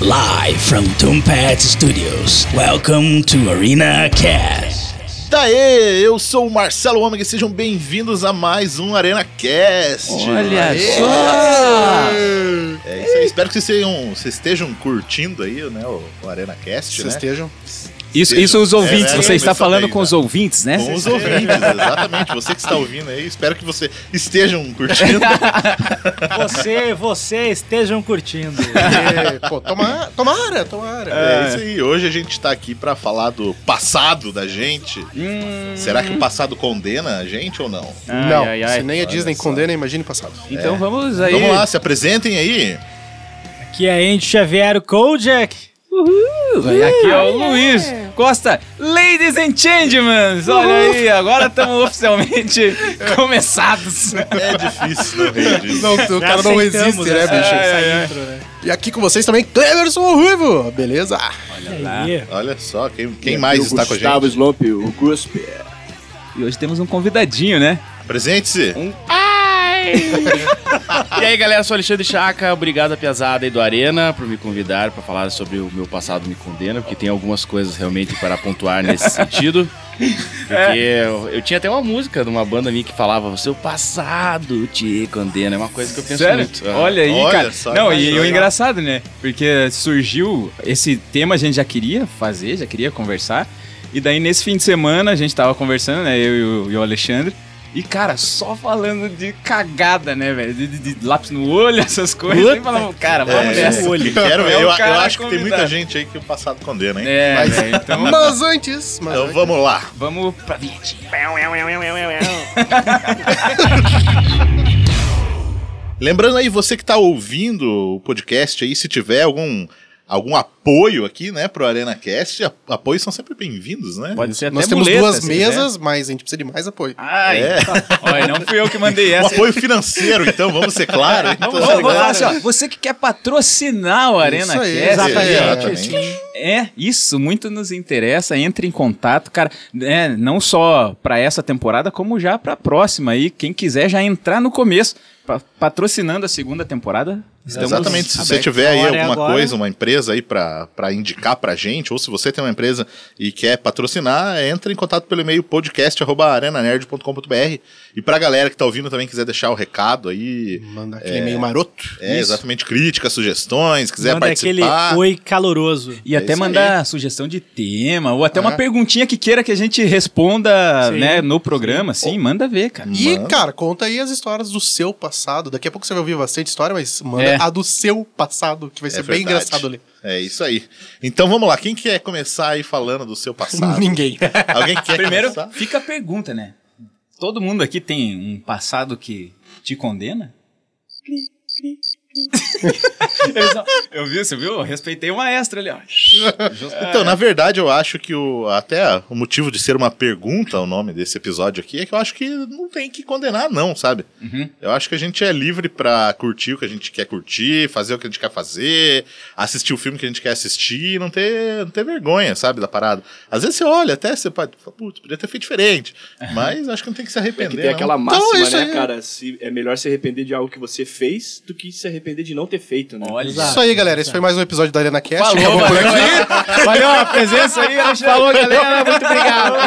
Live from Tombat Studios. Welcome to Arena Cast. Daê, eu sou o Marcelo Ômega e sejam bem-vindos a mais um Arena Cast. Olha Aê! só! É isso aí, espero que vocês, tenham- vocês estejam curtindo aí, né, o, o Arena Cast, Vocês né? estejam. Isso, Seja- isso os ouvintes, É, você é, está falando daí, com os né? ouvintes, né? Com os ouvintes, exatamente. Você que está ouvindo aí, espero que você estejam curtindo. Você, você estejam curtindo. E, pô, tomara, tomara, tomara. É isso aí. Hoje a gente está aqui para falar do passado da gente. Hum, Será que o passado condena a gente ou não? ai, não, ai, ai. se nem a Disney só. condena, imagine o passado. Então vamos aí. Vamos lá, se apresentem aí. Aqui é Andy Xavier, o Kojak. Vai Aqui é o Luiz Costa, Ladies and Gentlemen. Olha aí, agora estamos oficialmente começados. É difícil, não rir disso. Não, o cara não resiste, né, bicho? É, é. intro, né? E aqui com vocês também, Cleverson Ruivo. Beleza? Aí. Olha só, quem, quem mais está com a Gustavo gente? Slomp, o Cuspe. E hoje temos um convidadinho, né? Apresente-se. E aí, galera, sou Alexandre Chaca. Obrigado a Piazada aí do Arena por me convidar para falar sobre o meu passado me condena, porque tem algumas coisas realmente para pontuar nesse sentido. Porque eu, eu tinha até uma música de uma banda minha que falava: O seu passado te condena. É uma coisa que eu penso Sério? muito. Olha aí, Olha cara. só, Não, imagina. e o engraçado, né? Porque surgiu esse tema, a gente já queria fazer, já queria conversar. E daí, nesse fim de semana, a gente tava conversando, né? Eu e o, e o Alexandre. E, cara, só falando de cagada, né, velho? De, de- de lápis no olho, essas coisas. E falamos, cara, vamos É, nessa. que quero ver. É eu, eu acho que tem muita convidado. gente aí que o passado condena, hein? É, Mas- velho, então Mas antes, mas Então antes- vamos lá. vamos pra vinhetinha. Lembrando aí, você que está ouvindo o podcast aí, se tiver algum, algum apoio aqui, né, pro Arena Cast, a- apoios são sempre bem-vindos, né? Pode ser até nós temos muleta, duas se mesas, mas a gente precisa de mais apoio. Ai, É. olha, não fui eu que mandei Um essa. apoio financeiro, então, vamos ser claros. Então, Vamos, vamos falar assim, ó, você que quer patrocinar o Arena Isso aí, Cast, Exatamente. É, isso, muito nos interessa. Entre em contato, cara. É, não só pra essa temporada, como já pra próxima aí. Quem quiser já entrar no começo, pa- patrocinando a segunda temporada. Estamos Exatamente, se você tiver aí A é alguma agora. coisa, uma empresa aí pra pra indicar pra gente, ou se você tem uma empresa e quer patrocinar, entre em contato pelo e-mail podcast.arenanerd.com.br e pra galera que tá ouvindo também quiser deixar o recado aí, Manda aquele meio maroto. é, exatamente, críticas, sugestões, quiser Manda aquele participar. oi caloroso. E É até isso mandar sugestão de tema, ou até uma É. perguntinha que queira que a gente responda Sim, né, no programa. Sim, manda ver, cara. E, Manda. cara, conta aí as histórias do seu passado. Daqui a pouco você vai ouvir bastante história, mas manda É. a do seu passado, que vai ser bem verdade. engraçado ali. É isso aí. Então vamos lá, quem quer começar aí falando do seu passado? Ninguém. Alguém quer Primeiro, começar? fica a pergunta, né? Todo mundo aqui tem um passado que te condena? Eles não- Eu vi, você viu? Eu respeitei o maestro ali, ó. Então, na verdade, eu acho que o, até o motivo de ser uma pergunta o nome desse episódio aqui é que eu acho que não tem que condenar, não, sabe? Uhum. Eu acho que a gente é livre pra curtir o que a gente quer curtir, fazer o que a gente quer fazer, assistir o filme que a gente quer assistir e não ter, não ter vergonha, sabe, da parada. Às vezes você olha, até você pode falar, putz, podia ter feito diferente. Mas acho que não tem que se É arrepender. que tem não. aquela Então, máxima, isso né, aí. cara? Se, é melhor se arrepender de algo que você fez do que se arrepender de não ter feito, né? Olha. Isso aí, galera. Esse foi mais um episódio da Arena Cast. Falou, Acabou por valeu, aqui. Valeu a presença aí, Alexandre. Falou, galera. Muito obrigado.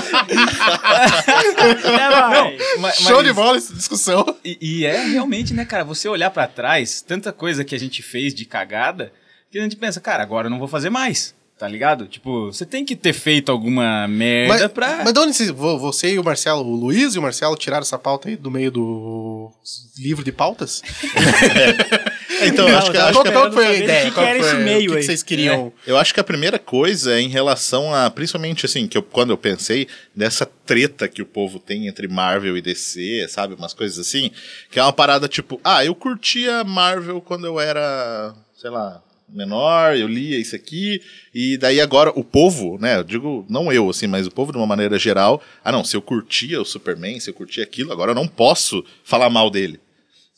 Não, mas, Show mas- de bola essa discussão. E, e é realmente, né, cara, você olhar pra trás, tanta coisa que a gente fez de cagada, que a gente pensa, cara, agora eu não vou fazer mais. Tá ligado? Tipo, você tem que ter feito alguma merda Mas, pra. mas de onde vocês- vo- você e o Marcelo, o Luiz e o Marcelo tiraram essa pauta aí do meio do livro de pautas? Então, eu acho que, acho que a- qual que foi a ideia? o que Qual que era foi- esse meio o que que vocês queriam? Eu acho que a primeira coisa é em relação a, principalmente assim, que eu, quando eu pensei nessa treta que o povo tem entre Marvel e DC, sabe, umas coisas assim, que é uma parada tipo, ah, eu curtia Marvel quando eu era, sei lá, menor, eu lia isso aqui, e daí agora o povo, né, eu digo, não eu, assim, mas o povo de uma maneira geral, ah não, se eu curtia o Superman, se eu curtia aquilo, agora eu não posso falar mal dele.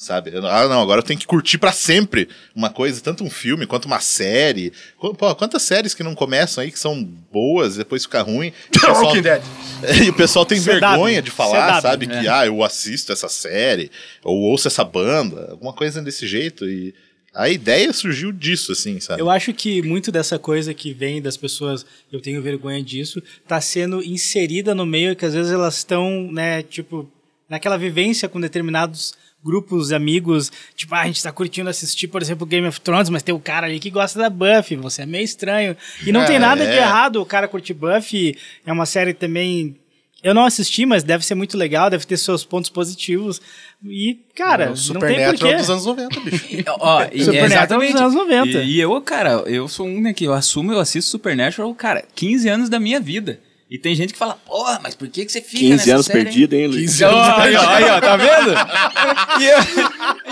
Sabe? Ah, não, agora eu tenho que curtir pra sempre uma coisa, tanto um filme quanto uma série. Pô, quantas séries que não começam aí que são boas, depois fica ruim. E o pessoal, e o pessoal tem CW, vergonha de falar, CW, sabe? Que, ah, eu assisto essa série, ou ouço essa banda, alguma coisa desse jeito. E, a ideia surgiu disso, assim, sabe? Eu acho que muito dessa coisa que vem das pessoas, eu tenho vergonha disso, tá sendo inserida no meio que às vezes elas estão, né, tipo, naquela vivência com determinados grupos, amigos, tipo, ah, a gente tá curtindo assistir, por exemplo, Game of Thrones, mas tem o cara ali que gosta da Buffy, você é meio estranho. E não É, tem nada de é. errado o cara curtir Buffy, é uma série também... Eu não assisti, mas deve ser muito legal, deve ter seus pontos positivos. E, cara, o não tem Supernatural porquê. dos anos 90, bicho. Ó, e- Supernatural exatamente. dos anos 90. E, e eu, cara, eu sou um, né, que eu assumo, eu assisto Supernatural, cara, 15 anos da minha vida. E tem gente que fala, porra, mas por que, que você fica 15 nessa anos série, hein?" perdido, hein, Luiz? 15 anos Ó, Aí, ó, aí, ó, tá vendo? E eu,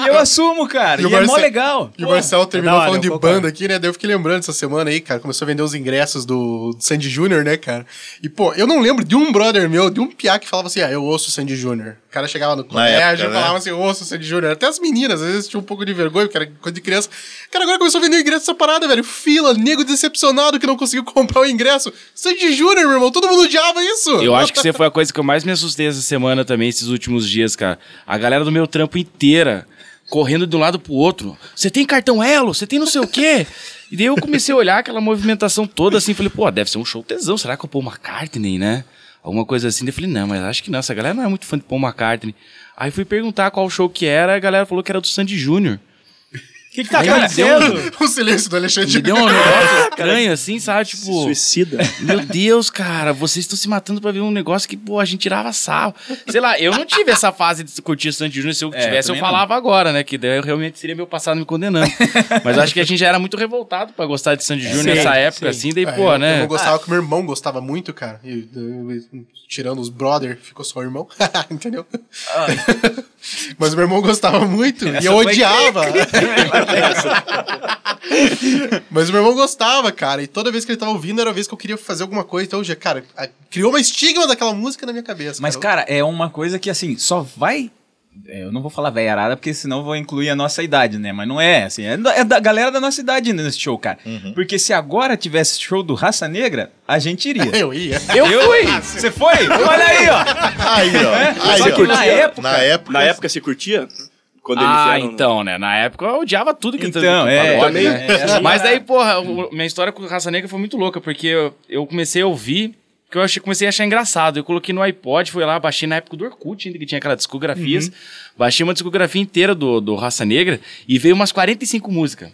eu assumo, cara. E E, o é mó Marcel- legal. E o Marcelo terminou da hora, falando de concordo. banda aqui, né? Daí eu fiquei lembrando essa semana aí, cara. Começou a vender os ingressos do, do Sandy Júnior, né, cara? E, pô, eu não lembro de um brother meu, de um piá que falava assim, ah, eu ouço o Sandy Júnior. O cara chegava no colégio e né? falava assim, eu ouço o Sandy Júnior. Até as meninas, às vezes tinham um pouco de vergonha, porque era coisa de criança. Cara, agora começou a vender o ingresso dessa parada, velho. Fila, nego decepcionado que não conseguiu comprar o ingresso. Sandy Júnior, meu irmão, todo mundo odiava isso. Eu acho que você foi a coisa que eu mais me assustei essa semana também, esses últimos dias, cara. A galera do meu trampo inteira correndo de um lado pro outro. Você tem cartão Elo? Você tem não sei o quê? E daí eu comecei a olhar aquela movimentação toda assim, falei, pô, deve ser um show tesão. Será que é o Paul McCartney, né? Alguma coisa assim. Daí eu falei, não, mas acho que não. Essa galera não é muito fã de Paul McCartney. Aí fui perguntar qual show que era, a galera falou que era do Sandy Júnior. O que, que tá acontecendo? o silêncio do Alexandre. me deu um negócio estranho, assim, sabe? Se Tipo, suicida. meu Deus, cara, vocês estão se matando pra ver um negócio que, pô, a gente tirava sarro. Sei lá, eu não tive essa fase de curtir Sandy Júnior. Se eu É, tivesse, eu falava agora, né? Que daí eu realmente seria meu passado me condenando. Mas eu acho que a gente já era muito revoltado pra gostar de Sandy Júnior Sim, nessa época, sim. assim. Daí, É, pô, eu, né? Eu não gostava que meu irmão gostava muito, cara. E, e- tirando os brother, ficou só o irmão. Entendeu? Mas meu irmão gostava muito e eu odiava. Mas o meu irmão gostava, cara. E toda vez que ele tava ouvindo era a vez que eu queria fazer alguma coisa. Então, já, cara, criou uma estigma daquela música na minha cabeça. Mas, cara, é uma coisa que, assim, só vai. É, Eu não vou falar velha arada, porque senão eu vou incluir a nossa idade, né? Mas não é, assim. É da, é da galera da nossa idade nesse show, cara. Porque se agora tivesse show do Raça Negra, a gente iria. eu ia. Eu fui! Você foi? Olha aí, ó. Aí, ó. Aí, Só ó. que na época. Na época. Na época você curtia? Quando eles Ah, eram- né? então, né? Na época eu odiava tudo que Então, que é, também. né? É, Mas daí, porra, o- minha história com Raça Negra foi muito louca, porque eu, eu comecei a ouvir, que eu achei, comecei a achar engraçado. Eu coloquei no iPod, fui lá, baixei na época do Orkut, ainda que tinha aquela discografias. Baixei uma discografia inteira do, do Raça Negra e veio umas 45 músicas.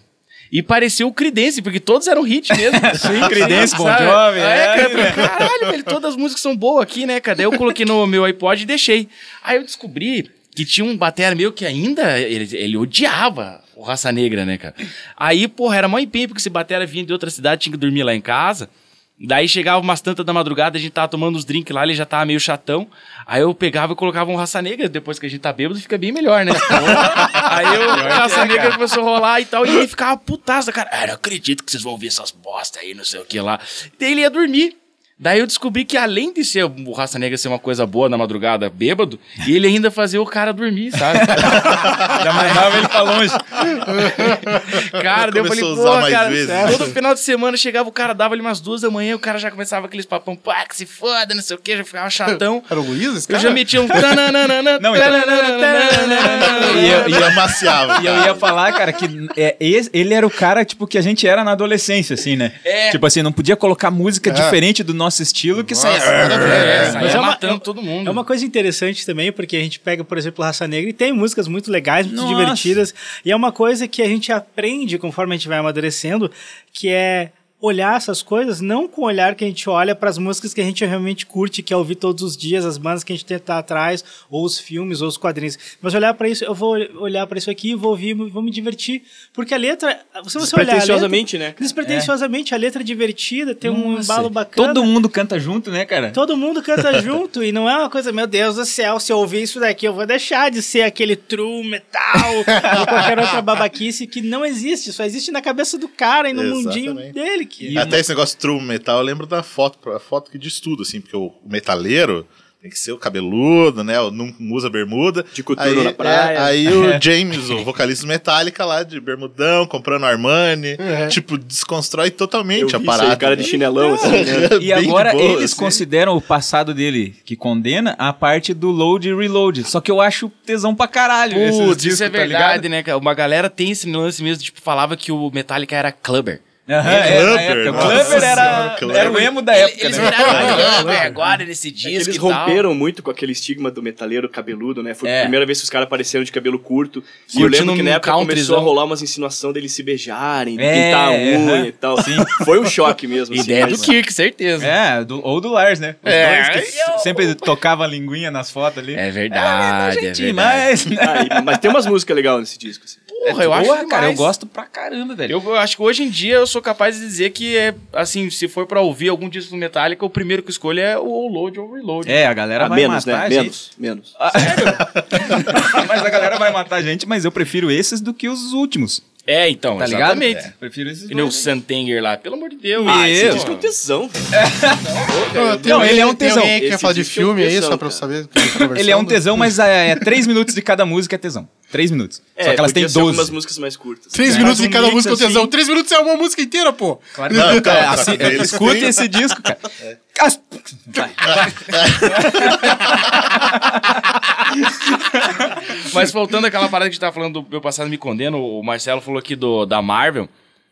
E pareceu o Creedence, porque todos eram hit mesmo. Sim, Creedence, Bon? Jovi, É, é, cara, caralho, velho, todas as músicas são boas aqui, né, cara? Daí eu coloquei no meu iPod e deixei. Aí eu descobri que tinha um batera meu que ainda, ele, ele odiava o Raça Negra, né, cara? Aí, porra, era mó empenho, porque esse batera vinha de outra cidade, tinha que dormir lá em casa. Daí chegava umas tantas da madrugada, a gente tava tomando os drinks lá, ele já tava meio chatão. Aí eu pegava e colocava um raça negra, depois que a gente tá bêbado, fica bem melhor, né? Aí o raça negra começou a rolar e tal, e ele ficava putaço, cara. Ah, não acredito que vocês vão ouvir essas bosta aí, não sei o que lá. Daí ele ia dormir. Daí eu descobri que além de ser o Raça Negra ser uma coisa boa na madrugada, bêbado, ele ainda fazia o cara dormir, sabe? Já mandava ele pra longe. Cara, daí eu falei, pô, cara, vezes. todo final de semana chegava o cara, dava ali umas duas da manhã, o cara já começava aqueles papão, pá, que se foda, não sei o que, já ficava chatão. Era o Luiz, esse Eu cara? já metia um... Não, então- E eu- amaciava. E eu ia falar, cara, que é, esse- ele era o cara, tipo, que a gente era na adolescência, assim, né? É. Tipo assim, não podia colocar música É. diferente do nosso estilo que Nossa, saia. nada a ver. É, É, Mas é uma- matando todo mundo. É uma coisa interessante também, porque a gente pega, por exemplo, Raça Negra e tem músicas muito legais, muito Nossa. divertidas. E é uma coisa que a gente aprende conforme a gente vai amadurecendo, que é olhar essas coisas não com o olhar que a gente olha para as músicas que a gente realmente curte, que é ouvir todos os dias, as bandas que a gente tenta atrás, ou os filmes, ou os quadrinhos. Mas olhar para isso, eu vou olhar para isso aqui, vou ouvir, vou me divertir, porque a letra, se você olhar Despretensiosamente, né? despretensiosamente, a letra é divertida, tem um embalo bacana. Todo mundo canta junto, né, cara? Todo mundo canta junto e não é uma coisa, meu Deus do céu, se eu ouvir isso daqui eu vou deixar de ser aquele true metal ou qualquer outra babaquice que não existe, só existe na cabeça do cara e no mundinho Exatamente. dele. Que... E Até esse negócio true metal, eu lembro da foto, a foto que diz tudo, assim, porque o, o metaleiro tem que ser o cabeludo, né? o Não usa bermuda. De aí, na praia. é, aí o James, o vocalista Metallica lá de bermudão, comprando Armani, tipo, desconstrói Eu totalmente vi a isso parada. aí, cara de chinelão, assim, né? E agora boa, eles assim. consideram o passado dele que condena a parte do load e reload. Só que eu acho tesão pra caralho. Putz, discos, isso é tá verdade, ligado? né, cara? Uma galera tem esse lance mesmo, tipo, falava que o Metallica era clubber. É, é, na Clubber, época. O nossa Clubber era, Clubber. era o emo da época, Eles né? viraram clubber agora nesse É que disco eles e tal. romperam muito com aquele estigma do metaleiro cabeludo, né? Foi É. a primeira vez que os caras apareceram de cabelo curto. E eu Curtindo lembro que na época começou a rolar umas insinuações deles se beijarem, de É, pintar a unha aham. e tal. Foi um choque mesmo. assim, Ideia do mas- Kirk, certeza. É, do- ou do Lars, né? Os É, dois que sempre tocava a linguinha nas fotos ali. É verdade, é Gentil, verdade. mas... Ah, e- mas tem umas músicas legais nesse disco. Assim. Porra, eu acho Porra, cara, eu demais. gosto pra caramba, velho. Eu, eu acho que hoje em dia eu sou capaz de dizer que é, assim, se for pra ouvir algum disco do Metallica, o primeiro que eu escolho é o Load ou Reload. É, a galera Ah, vai menos, matar né? a gente. Menos, menos. mas a galera vai matar a gente, mas eu prefiro esses do que os últimos, É, então, tá ligado? exatamente. É, Prefiro esses Que nem o dois. Santenger lá, pelo amor de Deus. Ah, esse disco é um tesão, velho. Tem Não, ele é um Tem tesão. alguém que quer Esse falar de é filme aí, tesão, só pra eu cara. saber? tá Ele é um tesão, mas é, é três minutos de cada música é tesão. Três minutos. Só que elas têm É, ser algumas 12. músicas mais curtas. Três É. minutos de cada música é assim. tesão. Três minutos é uma música inteira, pô. Claro Não, que cara, é, só assim, que eles escute têm- esse disco, cara. As- Vai, vai. Mas voltando àquela parada que a gente tava falando do meu passado me condena, o Marcelo falou aqui do, da Marvel.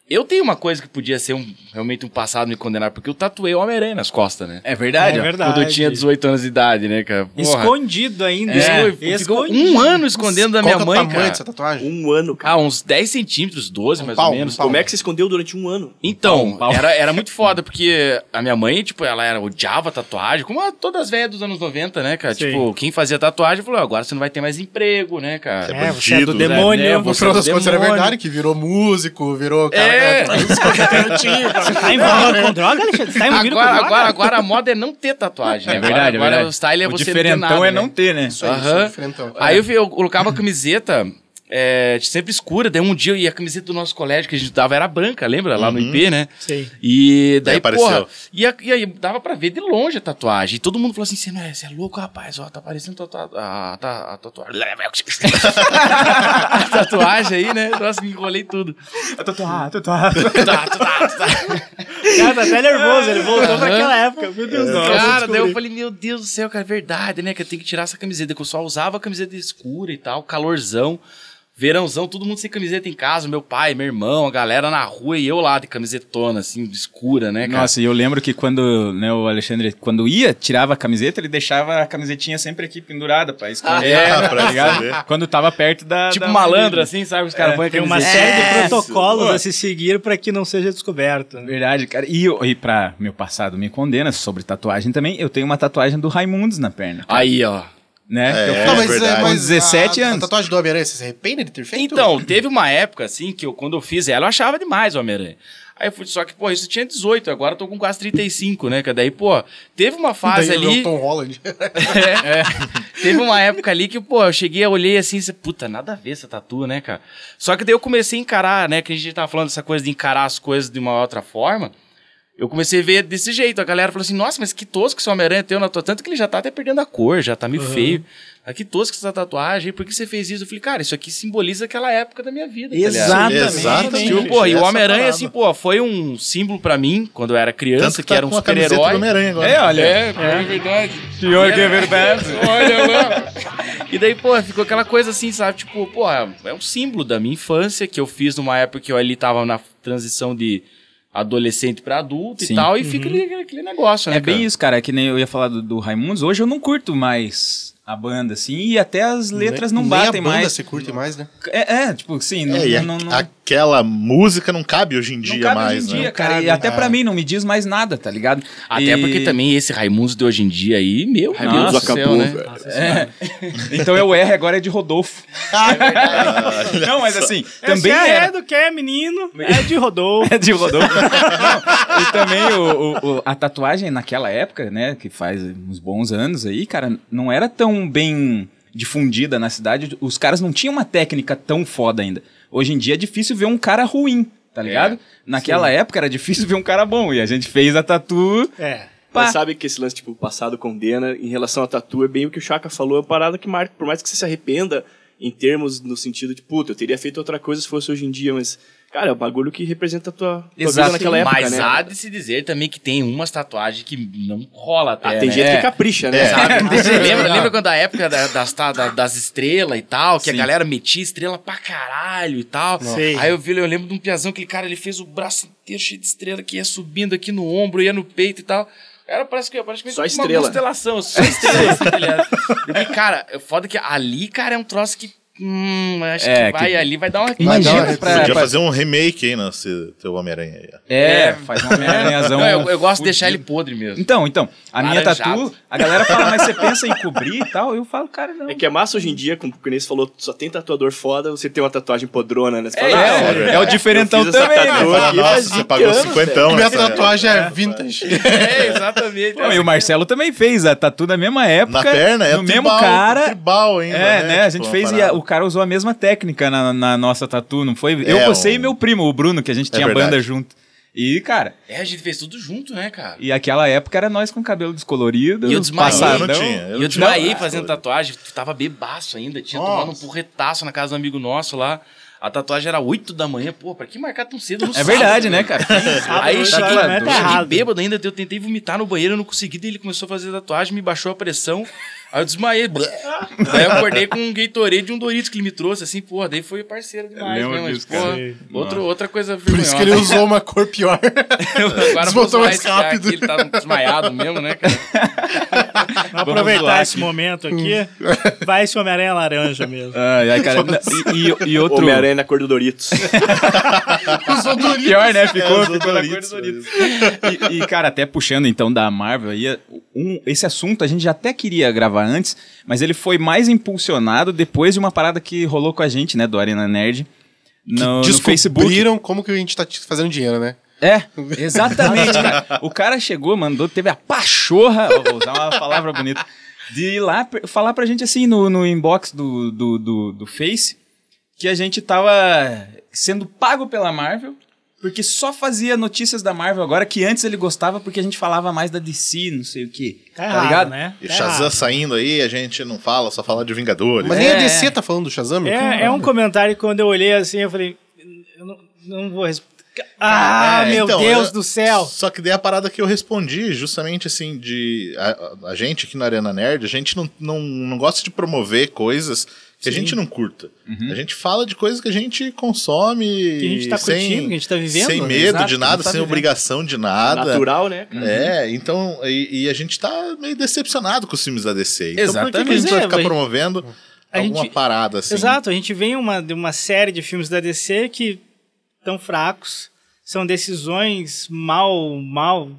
Eu tenho uma coisa que podia ser um, realmente um passado me condenar, porque eu tatuei o Homem-Aranha nas costas, né? É verdade, É ó. verdade. Quando eu tinha 18 anos de idade, né, cara? Porra. Escondido ainda. É. Ficou Ficou escondido. um ano escondendo da minha é o mãe, tamanho cara. dessa tatuagem? Um ano, cara. Ah, uns 10 centímetros, 12 mais ou palmo, menos. um. Como é que você escondeu durante um ano? Então, Pau, pau. Era, era muito foda, porque a minha mãe, tipo, ela era, odiava tatuagem, como todas as velhas dos anos 90, né, cara? Sim. Tipo, quem fazia tatuagem falou, agora você não vai ter mais emprego, né, cara? É, você é do bandido, né? demônio. É, No você final das contas era demônio. verdade, que virou músico, virou cara. É. Você tá envolvido com droga, Alexandre? Você tá envolvido Agora, com droga? agora, agora a moda é não ter tatuagem, né? É verdade, é agora, verdade. Agora o style é o você diferentão não ter nada, é né? não ter, né? Isso aí, Aham. isso é diferentão. Aí eu, vi- eu colocava a camiseta é, sempre escura, daí um dia, e a camiseta do nosso colégio que a gente dava era branca, lembra? Lá no IP, né? Sei. E daí, Daí apareceu. porra, e, a- e aí dava pra ver de longe a tatuagem. E todo mundo falou assim: você é, você é louco, rapaz, ó, tá parecendo tatua a, a, a tatuagem. a tatuagem aí, né? Nossa, me enrolei tudo. Tatuar, tatuar. Tá, tá, tá, tá. O cara tá até nervoso, ele voltou pra aquela época. Meu Deus do céu. Cara, daí eu falei, meu Deus do céu, cara, é verdade, né? Que eu tenho que tirar essa camiseta, que eu só usava a camiseta escura e tal, calorzão. Verãozão, todo mundo sem camiseta em casa, meu pai, meu irmão, a galera na rua e eu lá de camisetona, assim, escura, né, cara? Nossa, e eu lembro que quando né, o Alexandre, quando ia, tirava a camiseta, ele deixava a camisetinha sempre aqui pendurada pra esconder. Ah, pra tá ligado? esconder. Quando tava perto da. tipo da malandro, assim, sabe? Os caras põem a Tem uma série de É, protocolos Pô. a se seguir pra que não seja descoberto. né? Verdade, cara. E, eu- e pra meu passado me condena sobre tatuagem também, eu tenho uma tatuagem do Raimundos na perna. Aí, ó. Né? É, Eu- é Não, mas, verdade. mas Com 17 a, anos. A tatuagem do Homem-Aranha, você se arrepende de ter feito? Então, teve uma época, assim, que eu, quando eu fiz ela, eu achava demais o Homem-Aranha. Aí eu fui, só que, pô, isso eu tinha 18, agora eu tô com quase 35, né? Que daí, pô, teve uma fase Daí é ali. o Tom Holland. É. Teve uma época ali que, pô, eu cheguei, olhei assim, e puta, nada a ver essa tatu, né, cara? Só que daí eu comecei a encarar, né, que a gente tava falando dessa coisa de encarar as coisas de uma outra forma. Eu comecei a ver desse jeito. A galera falou assim: nossa, mas que tosco esse Homem-Aranha teu na tua. Tanto que ele já tá até perdendo a cor, já tá meio feio. Ah, que tosco essa tatuagem, por que você fez isso? Eu falei, cara, isso aqui simboliza aquela época da minha vida. tá? Exatamente. Exatamente. Tipo, pô, e o Homem-Aranha, assim, pô, foi um símbolo pra mim quando eu era criança, Tanto que, que tá era um super-herói. É, olha. É, é verdade. Pior que é verdade. Olha lá. E daí, pô, ficou aquela coisa assim, sabe? Tipo, pô, é um símbolo da minha infância que eu fiz numa época que eu ali tava na transição de adolescente pra adulto Sim. e tal, e fica ali aquele negócio, né? É bem cara? isso, cara. É que nem eu ia falar do, do Raimundos. Hoje eu não curto mais a banda, assim, e até as letras não Nem batem a banda mais. você curte mais, né? É, é, tipo, sim, não, É, não, aquela música não cabe hoje em não dia cabe mais, hoje em né? dia, cara. cabe, e até é. pra mim não me diz mais nada, tá ligado? Até E- porque também esse Raimundos de hoje em dia aí, meu Raimundos Deus do acabou, né? velho. É. Então é o R agora é de Rodolfo. não, mas assim, também Esse era. é do que é menino, é de Rodolfo. É de Rodolfo. Não, e também o, o- o- a tatuagem naquela época, né, que faz uns bons anos aí, cara, não era tão bem difundida na cidade. Os caras não tinham uma técnica tão foda ainda. Hoje em dia é difícil ver um cara ruim, tá ligado? Naquela época era difícil ver um cara bom. E a gente fez a tatu É. Pá. Mas sabe que esse lance, tipo, o passado condena, em relação a tatu, é bem o que o Chaka falou, é uma parada que marca, por mais que você se arrependa, em termos, no sentido de, puta, eu teria feito outra coisa se fosse hoje em dia, mas, cara, é o bagulho que representa a tua, tua Exato. vida naquela época, Mas né? há de se dizer também que tem umas tatuagens que não rola até, Ah, tem né? gente É. que capricha, né? Jeito. lembra, lembra quando a época da- das, tá- da- das estrelas e tal, que Sim. a galera metia estrela pra caralho e tal. Sim. Aí eu vi, eu lembro de um piazão, aquele cara, ele fez o braço inteiro cheio de estrela que ia subindo aqui no ombro, ia no peito e tal. Era parece que praticamente Só uma estrela. constelação, só estrela, assim, tá ligado? Falei, cara, é foda que ali, cara, é um troço que. Hum, acho É, que vai que- ali, vai dar uma. Imagina dar pra- Podia pra- fazer um remake aí nesse teu Homem-Aranha aí. ó. É, faz uma Homem-Aranhazão. Não, eu, eu gosto de deixar ele podre mesmo. Então, então, a minha Laranjado. tatu, a galera fala, mas você pensa em cobrir e tal? Eu falo, cara, não. É que é massa hoje em dia, como o Inês falou, só tem tatuador foda, você tem uma tatuagem podrona, né? Você É, fala, é, "Ah, é, o diferentão também, né? aqui Nossa, você 20 pagou anos, cinquentão Minha nessa tatuagem é vintage. É, exatamente. Não, e o Marcelo também fez a tatu na mesma época. Na perna, é No mesmo cara. tribal ainda, É, né? né? A Tipo, gente uma fez e cara usou a mesma técnica na, na nossa tatu, não foi? Eu, É, você um- e meu primo, o Bruno, que a gente É tinha verdade. banda junto. E, cara, É, a gente fez tudo junto, né, cara? e aquela época era nós com cabelo descolorido, E eu desmaiei. passadão. Eu não tinha. E Eu eu desmaiei tinha- fazendo tatuagem, tava bebaço ainda, tinha Nossa. tomado um porretaço na casa do amigo nosso lá. A tatuagem era 8 da manhã, pô, pra que marcar tão cedo no É verdade, né, cara? Aí eu Sábado, cheguei, tá cheguei bêbado ainda, eu tentei vomitar no banheiro, eu não consegui, daí ele começou a fazer tatuagem, me baixou a pressão, aí eu desmaiei. Daí eu acordei com um Gatorade e um Doritos que ele me trouxe, assim, porra, daí foi parceiro demais, né, mas, porra, outro, outra coisa Por isso que ele usou uma cor pior. Agora zoar mais esse cara rápido. aqui, ele tá desmaiado mesmo, né, cara? Vamos aproveitar esse aqui. momento aqui. Vai esse Homem-Aranha laranja mesmo. Ai, ai, cara. E, e- e outro. Homem-Aranha na cor do Doritos. Pior, né? Ficou, É, ficou na cor Doritos, do Doritos. E, e, cara, até puxando então da Marvel aí, um- esse assunto a gente já até queria gravar antes, mas ele foi mais impulsionado depois de uma parada que rolou com a gente, né, do Arena Nerd, no, no Facebook. Descobriram como que a gente tá fazendo dinheiro, né? É, exatamente, cara. O cara chegou, mandou, teve a pachorra, vou usar uma palavra bonita, de ir lá falar pra gente assim no, no inbox do, do, do, do Face que a gente tava sendo pago pela Marvel. Porque só fazia notícias da Marvel agora, que antes ele gostava porque a gente falava mais da DC, não sei o quê. Tá, Tá, errado, ligado? né? E Tá Shazam errado. saindo aí, a gente não fala, só fala de Vingadores. Mas nem a É. DC tá falando do Shazam? É, é um comentário que quando eu olhei assim, eu falei, eu não, não vou responder. Ah, É, meu então, Deus eu- do céu! Só que daí a parada que eu respondi, justamente assim, de. A, a gente aqui na Arena Nerd, a gente não, não, não gosta de promover coisas que a gente não curta. A gente fala de coisas que a gente consome. Que a gente tá sem, curtindo, que a gente tá vivendo, Sem né? medo Exato, de nada, tá sem vivendo. obrigação de nada. Natural, né? É, então, e, e a gente tá meio decepcionado com os filmes da DC. Então por que a Exatamente. gente vai É, ficar vai- promovendo a alguma gente- parada assim? Exato, a gente vem uma, de uma série de filmes da DC que estão fracos, são decisões mal, mal,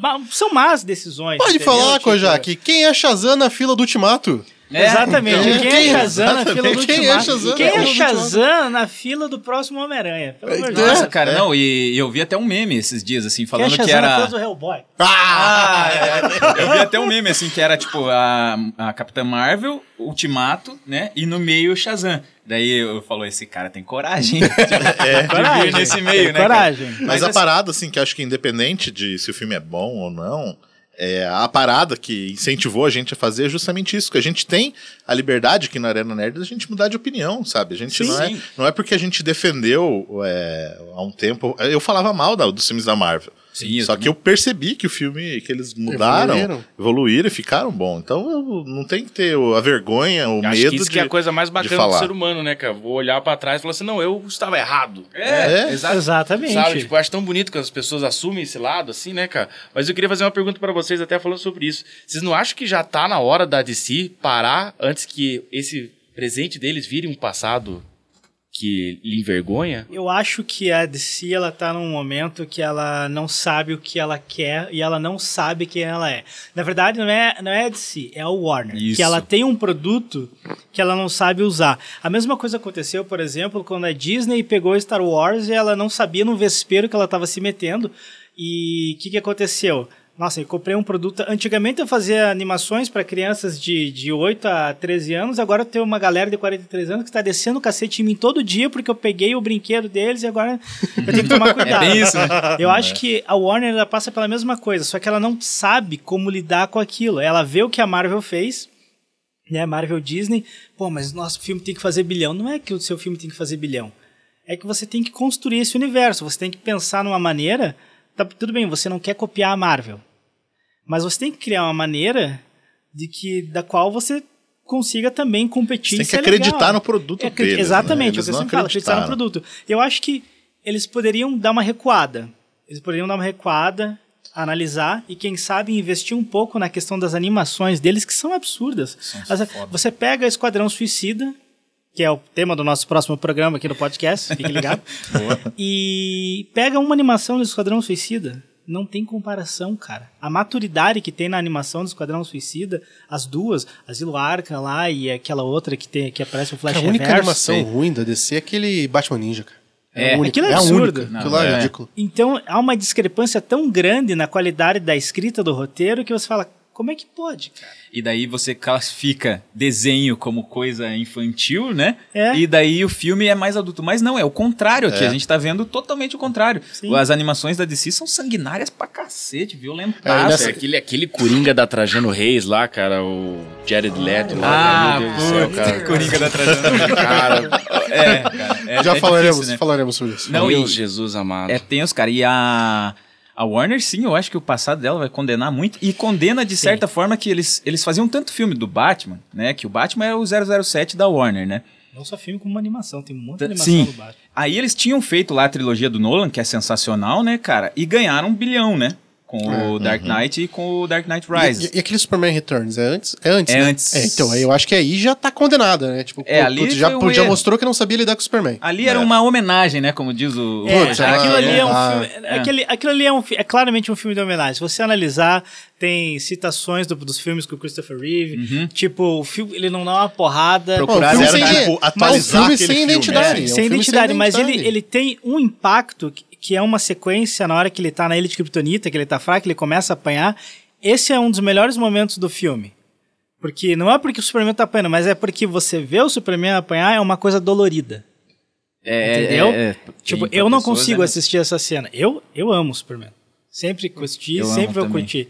mal- são más decisões. Pode entendeu? falar, Tipo, Kojak, quem é Shazam na fila do Ultimato? Exatamente. então, Quem, quem- é Shazam na fila do quem é Ultimato? Shazam Quem na é fila do Shazam na fila do próximo Homem-Aranha? Pelo amor de É. Deus. Nossa, cara, não, e, e eu vi até um meme esses dias, assim, Quem é falando Shazam que na era. fila do Hellboy? Ah, é, é. eu vi até um meme assim que era tipo a, a Capitã Marvel, Ultimato, né? E no meio o Shazam. Daí eu falo, esse cara tem coragem tipo, de vir nesse meio, né? Coragem. Mas, Mas a assim- parada, assim, que eu acho que independente de se o filme é bom ou não, é, a parada que incentivou a gente a fazer é justamente isso, que a gente tem a liberdade aqui na Arena Nerd da gente mudar de opinião, sabe? A gente Sim, não, é, sim. não é porque a gente defendeu é, há um tempo. Eu falava mal da- dos filmes da Marvel. Sim, Só também. que eu percebi que o filme, que eles mudaram, Evoluíram. evoluíram, e ficaram bom. Então eu não tem que ter a vergonha, o Acho medo que isso de... que é a coisa mais bacana do ser humano, né, cara? Vou olhar pra trás e falar assim, não, eu estava errado. É, É. exato. Exatamente. Sabe, tipo, eu acho tão bonito que as pessoas assumem esse lado, assim, né, cara? Mas eu queria fazer uma pergunta pra vocês, até falando sobre isso. Vocês não acham que já tá na hora da DC parar antes que esse presente deles vire um passado que lhe envergonha? Eu acho que a DC ela tá num momento que ela não sabe o que ela quer e ela não sabe quem ela é. Na verdade, não é, não é a DC, é o Warner. Isso. Que ela tem um produto que ela não sabe usar. A mesma coisa aconteceu, por exemplo, quando a Disney pegou Star Wars e ela não sabia no vespeiro que ela estava se metendo. E o que, que aconteceu? Nossa, eu comprei um produto. Antigamente eu fazia animações para crianças de, de 8 a 13 anos, agora eu tenho uma galera de 43 anos que está descendo o cacete em mim todo dia porque eu peguei o brinquedo deles e agora eu tenho que tomar cuidado. É isso, né? Eu acho que a Warner ela passa pela mesma coisa, só que ela não sabe como lidar com aquilo. Ela vê o que a Marvel fez, né? Marvel Disney, pô, mas nosso filme tem que fazer bilhão. Não é que o seu filme tem que fazer bilhão. É que você tem que construir esse universo. Você tem que pensar numa maneira. Tá, tudo bem, você não quer copiar a Marvel. Mas você tem que criar uma maneira de que da qual você consiga também competir. Você tem que ser acreditar legal. no produto É, deles, Exatamente, né? É que eu não sempre falo, acreditar no produto. Eu acho que eles poderiam dar uma recuada. Eles poderiam dar uma recuada, analisar e, quem sabe, investir um pouco na questão das animações deles, que são absurdas. As- você pega Esquadrão Suicida, que é o tema do nosso próximo programa aqui no podcast, fique ligado. e pega uma animação do Esquadrão Suicida. Não tem comparação, cara. A maturidade que tem na animação do Esquadrão Suicida, as duas, a Zilo Arca lá e aquela outra que, tem, que aparece o Flash a única Reverso. animação ruim da DC é aquele Batman Ninja, cara. É, única. aquilo é a absurdo. única. Não, Aquilo é é. ridículo. Então há uma discrepância tão grande na qualidade da escrita do roteiro que você fala, como é que pode, cara? E daí você classifica desenho como coisa infantil, né? É. E daí o filme é mais adulto. Mas não, é o contrário aqui. É. A gente tá vendo totalmente o contrário. Sim. As animações da DC são sanguinárias pra cacete, É, violentadas. nessa- É, aquele, aquele Coringa da Trajano Reis lá, cara, o Jared Leto lá, Ah, meu Deus do céu, cara. Coringa da Trajano. Cara, É, cara. é- Já é falaremos, difícil, né? falaremos sobre isso. Não, meu e- Jesus amado. É tenso, cara. E a, a Warner, sim, eu acho que o passado dela vai condenar muito. E condena de certa forma que eles, eles faziam tanto filme do Batman, né? Que o Batman é o 007 da Warner, né? Não só filme como uma animação, tem um de animação Sim. do Batman. Aí eles tinham feito lá a trilogia do Nolan, que é sensacional, né, cara? E ganharam um bilhão, né? Com o Dark Knight e com o Dark Knight Rises. E, e aquele Superman Returns, é antes? É antes, É né? antes. É, então, eu acho que aí já tá condenada, né? Tipo, É, pô, ali putz, já, um já mostrou que não sabia lidar com o Superman. Ali era uma homenagem, né? Como diz o. É, Putz, aquilo ali é um ah, filme. Aquele, aquilo ali é, um, é claramente um filme de homenagem. Se você analisar, tem citações do- dos filmes com o Christopher Reeve. Tipo, o filme, ele não dá uma porrada. Procurar Era, sem, tipo, mas atualizar um filme sem filme. identidade. É, é um sem filme identidade, mas ele, ele tem um impacto que, que é uma sequência na hora que ele tá na ilha de Kryptonita, que ele tá fraco, ele começa a apanhar. Esse é um dos melhores momentos do filme. Porque não é porque o Superman tá apanhando, mas é porque você vê o Superman apanhar é uma coisa dolorida. É, Entendeu? é, é, Tipo, eu não pessoas, consigo né? assistir essa cena. Eu, eu amo Superman. Sempre curti, Eu sempre vou também. curtir.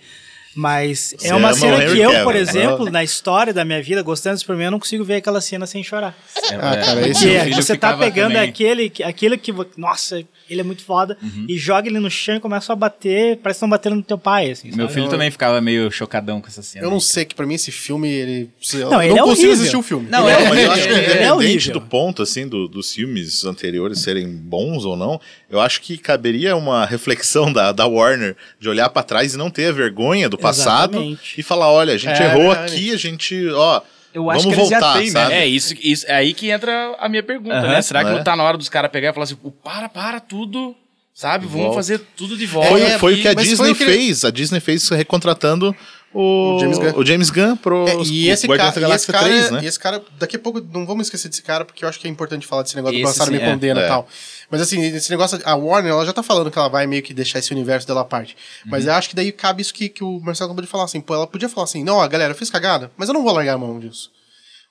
Mas Você é uma cena o que eu, por exemplo, na história da minha vida, gostando do Superman, eu não consigo ver aquela cena sem chorar. É, Ah, é, cara, esse- Porque filho você tá pegando também. aquele, que- aquele que. Nossa, ele é muito foda. Uhum. E joga ele no chão e começa a bater. Parece que estão batendo no teu pai, assim. Meu sabe? filho também ficava meio chocadão com essa cena. Eu não sei, que pra mim esse filme, ele... Eu Não, não, ele é consigo horrível. assistir o filme. Não, Não, é, mas eu acho que é independente horrível. do ponto, assim, do- dos filmes anteriores serem bons ou não, eu acho que caberia uma reflexão da, da Warner de olhar pra trás e não ter a vergonha do passado Exatamente. e falar, olha, a gente É, errou verdade. aqui, a gente, ó, Eu acho vamos que eles já voltar, têm, né? sabe? É, isso, isso, é aí que entra a minha pergunta, Aham. né? Será que É. não tá na hora dos caras pegar e falar assim, "Pô, para, para tudo, sabe? Vamos Volta. fazer tudo de volta. Foi, É, foi o que a Disney que fez. A Disney fez recontratando o, O James Gunn. o James Gunn pro É, e, esse Guardiões cara, da Galáxia cara, 3, né? e esse cara, daqui a pouco, não vamos esquecer desse cara, porque eu acho que é importante falar desse negócio do Esse passado me é. condena e É. tal. Mas assim, esse negócio, a Warner, ela já tá falando que ela vai meio que deixar esse universo dela à parte. Mas eu acho que daí cabe isso que, que o Marcelo acabou de falar, assim, pô, ela podia falar assim, não, ó, galera, eu fiz cagada, mas eu não vou largar a mão disso.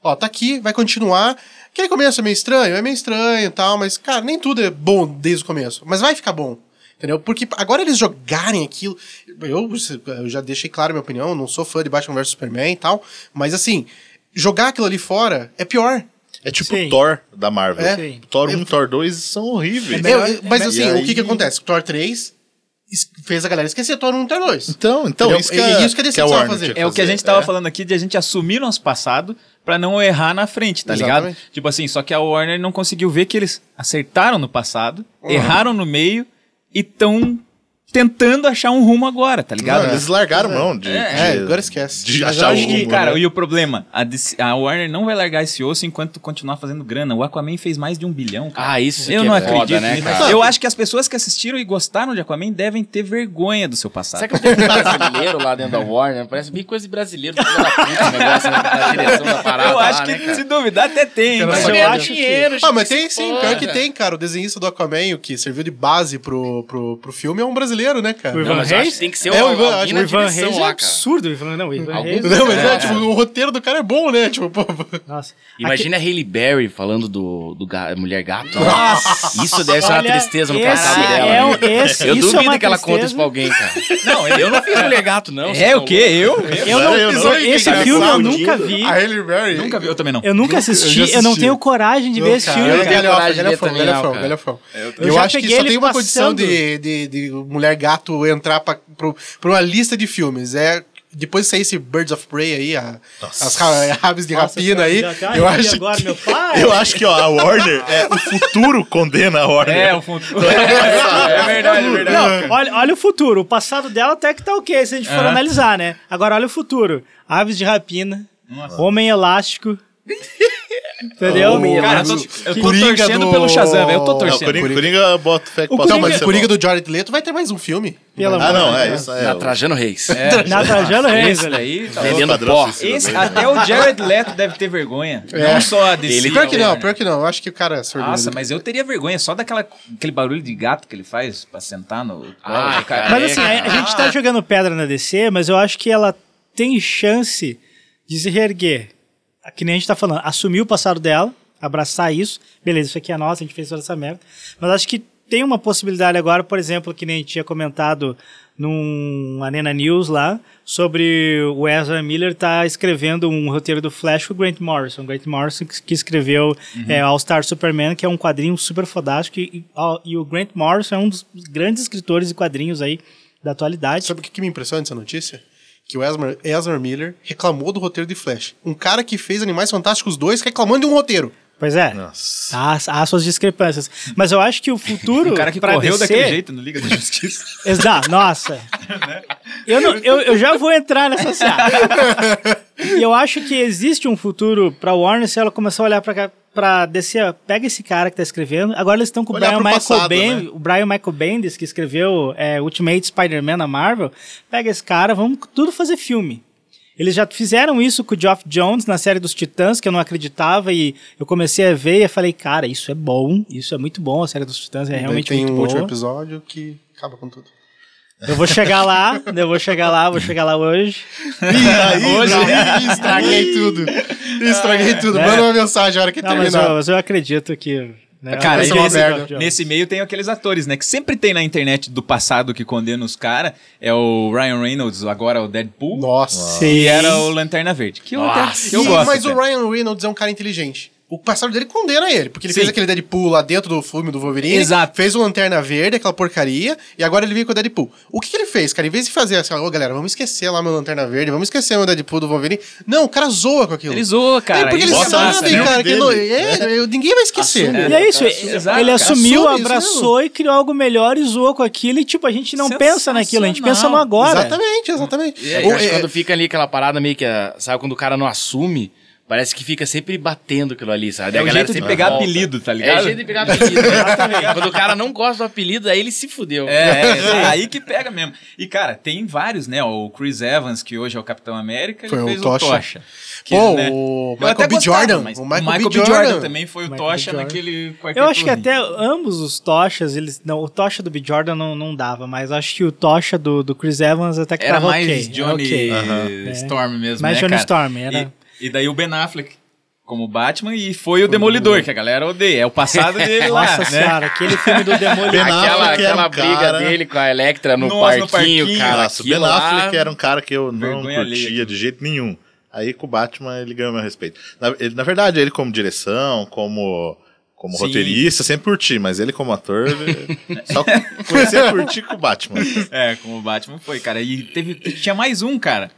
Ó, tá aqui, vai continuar. Aquele começo é meio estranho, é meio estranho e tal, mas, cara, nem tudo é bom desde o começo. Mas vai ficar bom. Entendeu? Porque agora eles jogarem aquilo. Eu, eu já deixei claro a minha opinião, eu não sou fã de Batman vs Superman e tal. Mas assim, jogar aquilo ali fora é pior. É tipo Sim. Thor da Marvel. É. Thor 1 e Thor 2 são horríveis. É melhor- Eu- mas assim, aí- o que que acontece? Thor 3 es- fez a galera esquecer Thor 1 e Thor 2. Então, então Entendeu? isso que, E- a, e isso que a DC a precisava Warner fazer. É o que a gente tava É. falando aqui de a gente assumir nosso passado pra não errar na frente, tá Exatamente. ligado? Tipo assim, só que a Warner não conseguiu ver que eles acertaram no passado, Uhum. erraram no meio e tão tentando achar um rumo agora, tá ligado? Não, eles largaram mão de, É, de- agora esquece. de achar que, rumo, cara, né? e o problema, a, DC a Warner não vai largar esse osso enquanto continuar fazendo grana. O Aquaman fez mais de um bilhão, cara. Ah, isso Eu que não é acredito foda, né, cara? Eu acho que as pessoas que assistiram e gostaram de Aquaman devem ter vergonha do seu passado. Será que tem um brasileiro lá dentro da Warner? Parece bem coisa de brasileiro, puta, o negócio né, da direção da parada eu acho lá, que, né, se duvidar, até tem. Cara, mas eu acho que... dinheiro, Ah, gente, mas tem sim, pior que tem, cara. O desenhista do Aquaman, o que serviu de base pro, pro, pro filme, é um brasileiro brasileiro, né, cara? O Ivan Não, mas eu acho Reis? que tem que ser É, o Ivan- alguém o Ivan Reis é lá, cara. absurdo. o Ivan, não, o Ivan Algum- Reis. Não, mas é, É. tipo, o roteiro do cara é bom, né? Tipo, pô, Nossa. Imagina a Hailey Berry falando do, do ga- Mulher Gato. Nossa. Isso deve ser uma tristeza no passado é dela. um- né? esse- eu é duvido uma que ela conte tristeza. isso pra alguém, cara. Não, eu não fiz Mulher Gato, não. É o quê? Eu? Eu não, eu não. esse filme eu nunca vi. a Hailey Berry. Nunca vi, eu também não. Eu nunca assisti, eu eu, não tenho coragem de ver esse cara, filme. eu não tenho coragem de ver também, não, cara. galhafão. Eu Eu, já acho que peguei só ele tem uma condição passando. de, de, de Mulher Gato entrar pra, uma lista de filmes. É depois de sair esse Birds of Prey aí, a- as ra- aves de Nossa, rapina aí, tá eu acho agora, meu pai. Eu acho que ó, a Warner, é, o futuro condena a Warner. É, o fundo. É, verdade, é verdade. Não, olha, olha o futuro. O passado dela até que tá ok, se a gente for analisar, né? Agora olha o futuro. Aves de rapina, Homem Elástico. Entendeu? Homem Cara, eu tô, eu tô torcendo do- pelo Shazam, velho. Eu tô Não, o torcendo. Coringa, Coringa bota fé que O Coringa- mas o Coringa do Jared Leto vai ter mais um filme. Pelo Ah, amor não, de é Deus. isso. É, Na o- Trajano Reis. Na Trajano Reis, olha. daí, tá Vendendo pó. Esse, até o Jared Leto deve ter vergonha. É. Não só a DC. Ele- Pior que não, pior que não. Eu acho que o cara é sordo. Nossa, mas eu teria vergonha só daquela aquele barulho de gato que ele faz pra sentar no. Colo, cara. Mas É, assim, a, a gente tá jogando pedra na DC, mas eu acho que ela tem chance de se reerguer. Que nem a gente tá falando, assumir o passado dela, abraçar isso. Beleza, isso aqui é nosso, a gente fez toda essa merda. Mas acho que tem uma possibilidade agora, por exemplo, que nem a gente tinha comentado num Arena News lá, sobre o Ezra Miller tá escrevendo um roteiro do Flash com o Grant Morrison. O Grant Morrison que, que escreveu é, All Star Superman, que é um quadrinho super fodástico. E, e- o Grant Morrison é um dos grandes escritores de quadrinhos aí da atualidade. Sabe o que, que me impressiona nessa notícia? Que o Ezra, Ezra Miller reclamou do roteiro de Flash. Um cara que fez Animais Fantásticos 2 reclamando de um roteiro. Pois é. Nossa. Há, há suas discrepâncias. Mas eu acho que o futuro. O cara que correu DC, daquele jeito no Liga da Justiça. Exato, nossa. eu, não- eu, eu já vou entrar nessa seara. E eu acho que existe um futuro pra Warner se ela começar a olhar pra cá. Pra descer, pega esse cara que tá escrevendo. Agora eles estão com o Brian Michael passado, Bendis, né? o Brian Michael Bendis, que escreveu é, Ultimate Spider-Man na Marvel. Pega esse cara, vamos tudo fazer filme. Eles já fizeram isso com o Geoff Jones na série dos Titãs, que eu não acreditava, e eu comecei a ver e falei, cara, isso é bom, isso é muito bom, a série dos Titãs é realmente Daí tem muito um último boa. episódio que acaba com tudo. Eu vou chegar lá, eu vou chegar lá, vou chegar lá hoje. Hoje, estraguei tudo. Estraguei tudo. É. Manda uma mensagem a hora que Não, mas terminar. eu, mas eu acredito que. né, Cara, eu e é acredito nesse, nesse meio tem aqueles atores, né? Que sempre tem na internet do passado que condena os caras. É o Ryan Reynolds, agora o Deadpool. Nossa. E era o Lanterna Verde. Que eu, Nossa. que eu Sim, gosto. mas o. Ryan Reynolds é um cara inteligente. O passado dele condena ele, porque ele Sim. fez aquele Deadpool lá dentro do filme do Wolverine. Exato. Fez o Lanterna Verde, aquela porcaria, e agora ele veio com o Deadpool. O que, que ele fez, cara? Em vez de fazer assim, ô galera, vamos esquecer lá meu Lanterna Verde, vamos esquecer meu Deadpool do Wolverine. Não, o cara zoa com aquilo. Ele zoa, cara. é, porque no sabem, filme cara, que não, é, eu- ninguém vai esquecer. Assume, E né? é isso, ele, exato, ele cara, assumiu, assume abraçou e criou algo melhor e zoou com aquilo. E tipo, a gente não pensa naquilo, a gente pensa no agora. Exatamente, exatamente. É, O- é, quando fica ali aquela parada meio que, sabe, quando o cara não assume, parece que fica sempre batendo aquilo ali, sabe? É A o galera jeito de pegar volta. apelido, tá É ligado? o jeito de pegar apelido. né? quando o cara não gosta do apelido, aí ele se fudeu. É, é, aí que pega mesmo. E, cara, tem vários, né? O Chris Evans, que hoje é o Capitão América, ele Foi o fez o Tocha. Tocha. Que, Pô, né, o eu Michael B. gostava, Jordan, mas o Michael B. B. Jordan. também foi o Michael Tocha. Jordan. naquele quarteto. Eu acho que até ambos os Tochas, eles. Não, o Tocha do B. Jordan não, não dava, mas acho que o Tocha do, do Chris Evans até que Era tava mais ok. era Johnny ok. Storm mesmo, Mais né, Johnny cara? Storm, era- E, e daí o Ben Affleck como Batman e foi o Demolidor, que a galera odeia. É o passado dele lá, Nossa né? senhora, aquele filme do Demolidor. Aquela, aquela um briga cara- dele com a Electra no, Nossa, no parquinho, parquinho. cara. Nossa, Ben lá- Affleck era um cara que eu não Vergonha curtia aquilo. de jeito nenhum. Aí com o Batman ele ganhou meu respeito. Na, ele- na verdade, ele como direção, como, como Sim. roteirista, sempre curti, mas ele como ator, só comecei a curtir com o Batman. É, como o Batman foi, cara. E teve, tinha mais um, cara.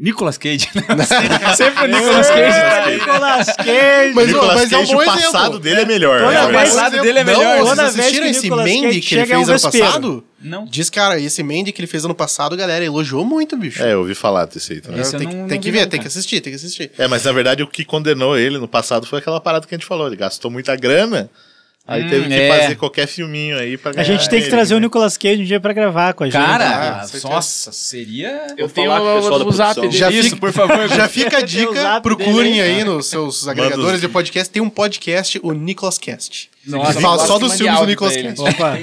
Nicolas Cage. né? Sempre o Nicolas Cage. tá né? Nicolas Cage. Mas, Nicolas mas é um Cage, bom o exemplo. passado dele é melhor. Toda né? o passado dele é Não, melhor. vocês Toda vez assistiram esse Mandy Cage que ele é um fez ano passado? Não. Diz, cara, esse Mandy que ele fez ano passado, galera elogiou muito, bicho. É, eu ouvi falar desse aí também. Esse eu tem não- que, não tem que ver, não, tem que assistir, tem que assistir. É, mas na verdade o que condenou ele no passado foi aquela parada que a gente falou. Ele gastou muita grana, aí Hum, teve que é. fazer qualquer filminho aí pra A ganhar. gente tem que ele, trazer o né? Nicolas Cage um dia pra gravar com a gente. Cara, Ah, nossa, seria... Eu Vou tenho falar com o o zap dele. Já Isso, fica- por favor. Já fica a o dica, procurem dele aí. nos seus agregadores de podcast, tem um podcast, o Nicolas Cast. Nossa, fala só dos filmes do Nicolas. Cage. Opa,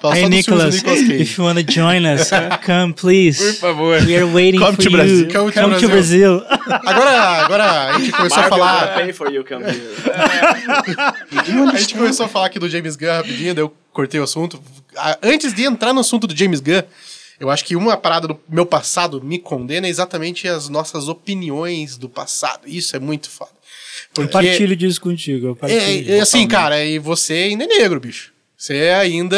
Fala só hey dos filmes do Nicholas, Nicolas Cage. if you want to join us, come please. Por favor. We are waiting Come for to you. Brazil. Come to Come to Brazil. Agora, agora a gente começou a Marvel falar. will pay for you, come here. A gente começou a falar aqui do James Gunn rapidinho, daí eu cortei o assunto. Antes de entrar no assunto do James Gunn, eu acho que uma parada do meu passado me condena é exatamente as nossas opiniões do passado. Isso é muito foda. Eu Porque partilho disso contigo. Eu partilho. é, é assim, cara, e você ainda é negro, bicho. Você ainda,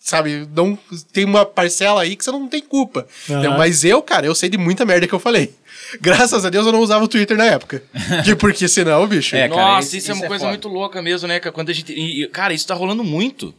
sabe, não tem uma parcela aí que você não tem culpa. Entendeu? Mas eu, cara, eu sei de muita merda que eu falei. Graças a Deus eu não usava o Twitter na época. Que porque senão, bicho. É, cara, Nossa, isso- isso, é uma é coisa foda. muito louca mesmo, né? cara? Quando a gente. e, cara, isso tá rolando muito.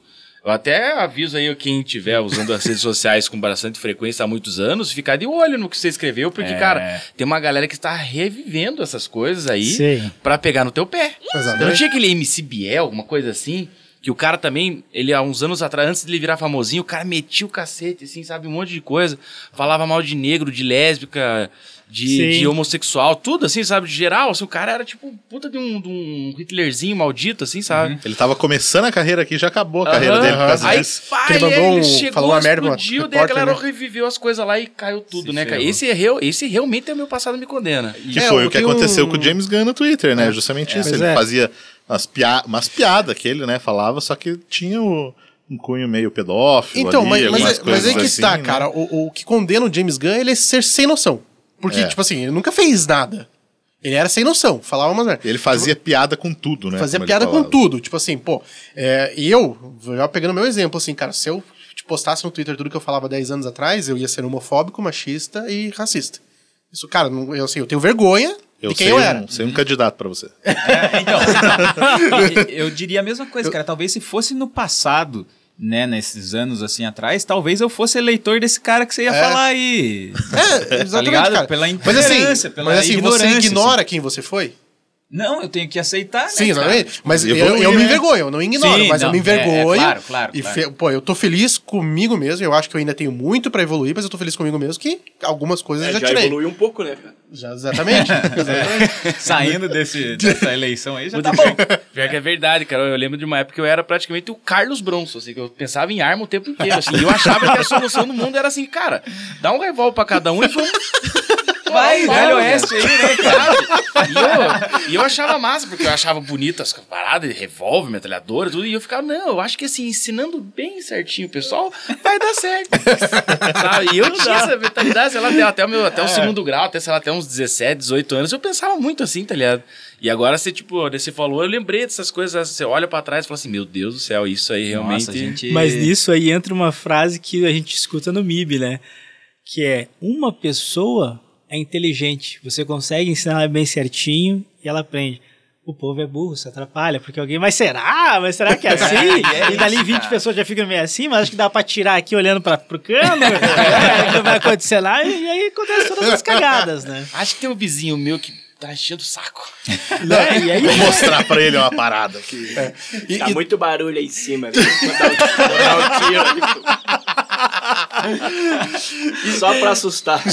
Eu até aviso aí quem estiver usando as redes sociais com bastante frequência há muitos anos, ficar de olho no que você escreveu, porque, É. cara, tem uma galera que está revivendo essas coisas aí pra pegar no teu pé. Exatamente. Não tinha aquele MC Biel, alguma coisa assim? Que o cara também, ele há uns anos atrás, antes de ele virar famosinho, o cara metia o cacete, assim, sabe? Um monte de coisa. Falava mal de negro, de lésbica, de, de homossexual, tudo assim, sabe? De geral, assim, o cara era tipo puta de um, de um Hitlerzinho maldito, assim, sabe? Ele tava começando a carreira aqui, já acabou a carreira Aham. dele por causa Aí, disso. pá, ele mandou ele um- chegou, falou uma merda explodiu, daí a galera né? reviveu as coisas lá e caiu tudo, Se né, cara? Esse, é real, esse realmente é o meu passado me condena. Que É, foi o que aconteceu um- com o James Gunn no Twitter, né? Justamente isso. Pois Ele é. fazia umas, pia umas piadas que ele, né, falava, só que tinha o- um cunho meio pedófilo. Então, ali, mas, mas, é- mas aí que assim, está, né? cara. O, o que condena o James Gunn ele é ser sem noção. Porque, É. tipo assim, ele nunca fez nada. Ele era sem noção, falava umas merda. Ele fazia piada com tudo, né? Fazia piada com tudo. Tipo assim, pô, é, eu, já pegando meu exemplo, assim, cara, se eu te postasse no Twitter tudo que eu falava 10 anos atrás, eu ia ser homofóbico, machista e racista. Isso, cara, não, eu, assim, eu tenho vergonha Eu de quem sei eu um, era. sei um candidato pra você. É, então, eu diria a mesma coisa, cara. Talvez se fosse no passado, né, nesses anos assim atrás, talvez eu fosse eleitor desse cara que você ia É. falar aí. É, exatamente, ligado? cara. Pela mas assim, intolerância, pela mas assim você ignorância, ignora quem você foi? Não, eu tenho que aceitar, né, Sim, cara? exatamente. Mas eu, evoluir, eu me né? envergonho, eu não ignoro, Sim, mas eu não, me é, é, envergonho. claro, claro, E claro. fe- pô, eu tô feliz comigo mesmo, eu acho que eu ainda tenho muito pra evoluir, mas eu tô feliz comigo mesmo que algumas coisas É, eu já, já tirei. evoluiu um pouco, né, cara? Já, exatamente. exatamente. Saindo desse, dessa eleição aí, já tá Pior- bom. Pior que é verdade, cara. Eu lembro de uma época que eu era praticamente o Carlos Bronson, assim, que eu pensava em arma o tempo inteiro, assim. E eu achava que a solução do mundo era assim, cara, dá um revólver pra cada um e vamos... Vai, velho oeste aí, né, sabe? E eu, e eu achava massa, porque eu achava bonito as paradas revólver, metralhadora, tudo. E eu ficava, não, eu acho que assim, ensinando bem certinho o pessoal, vai dar certo. sabe? E eu tinha essa mentalidade, sei lá, até, até o, meu, até o segundo grau, até, sei lá, até uns 17, 18 anos, eu pensava muito assim, tá ligado? E agora você, tipo, daí você falou, eu lembrei dessas coisas, você olha pra trás e fala assim, meu Deus do céu, isso aí realmente... Nossa, gente... Mas nisso aí entra uma frase que a gente escuta no MIB, né? Que é uma pessoa é inteligente, você consegue ensinar ela bem certinho e ela aprende. O povo é burro, se atrapalha, porque alguém, mas será? Mas será que é assim? É e dali isso, 20 cara. pessoas já ficam meio assim, mas acho que dá pra tirar aqui olhando pra, pro cano, é, não vai acontecer lá, e aí acontece todas as cagadas, né? Acho que tem um vizinho meu que tá enchendo o saco. Né? E aí Vou mostrar pra ele uma parada aqui. E- Tá e- muito barulho aí em cima, viu? Vou dar um- vou dar um tiro ali. Só pra assustar.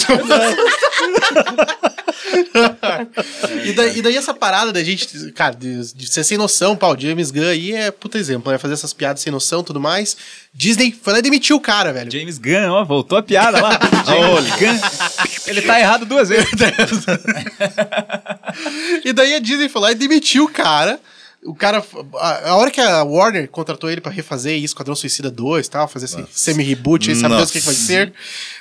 E daí, e daí essa parada da gente, cara, de, de ser sem noção, pau, James Gunn aí é puta exemplo, né? Fazer essas piadas sem noção e tudo mais. Disney foi lá e demitiu o cara, velho. James Gunn, ó, voltou a piada lá. James Gunn. Ele tá errado duas vezes. E daí a Disney foi lá e demitiu o cara. O cara, a, a hora que a Warner contratou ele pra refazer Esquadrão Suicida 2 e tal, fazer esse semi-reboot aí, sabe Deus o que, que vai ser.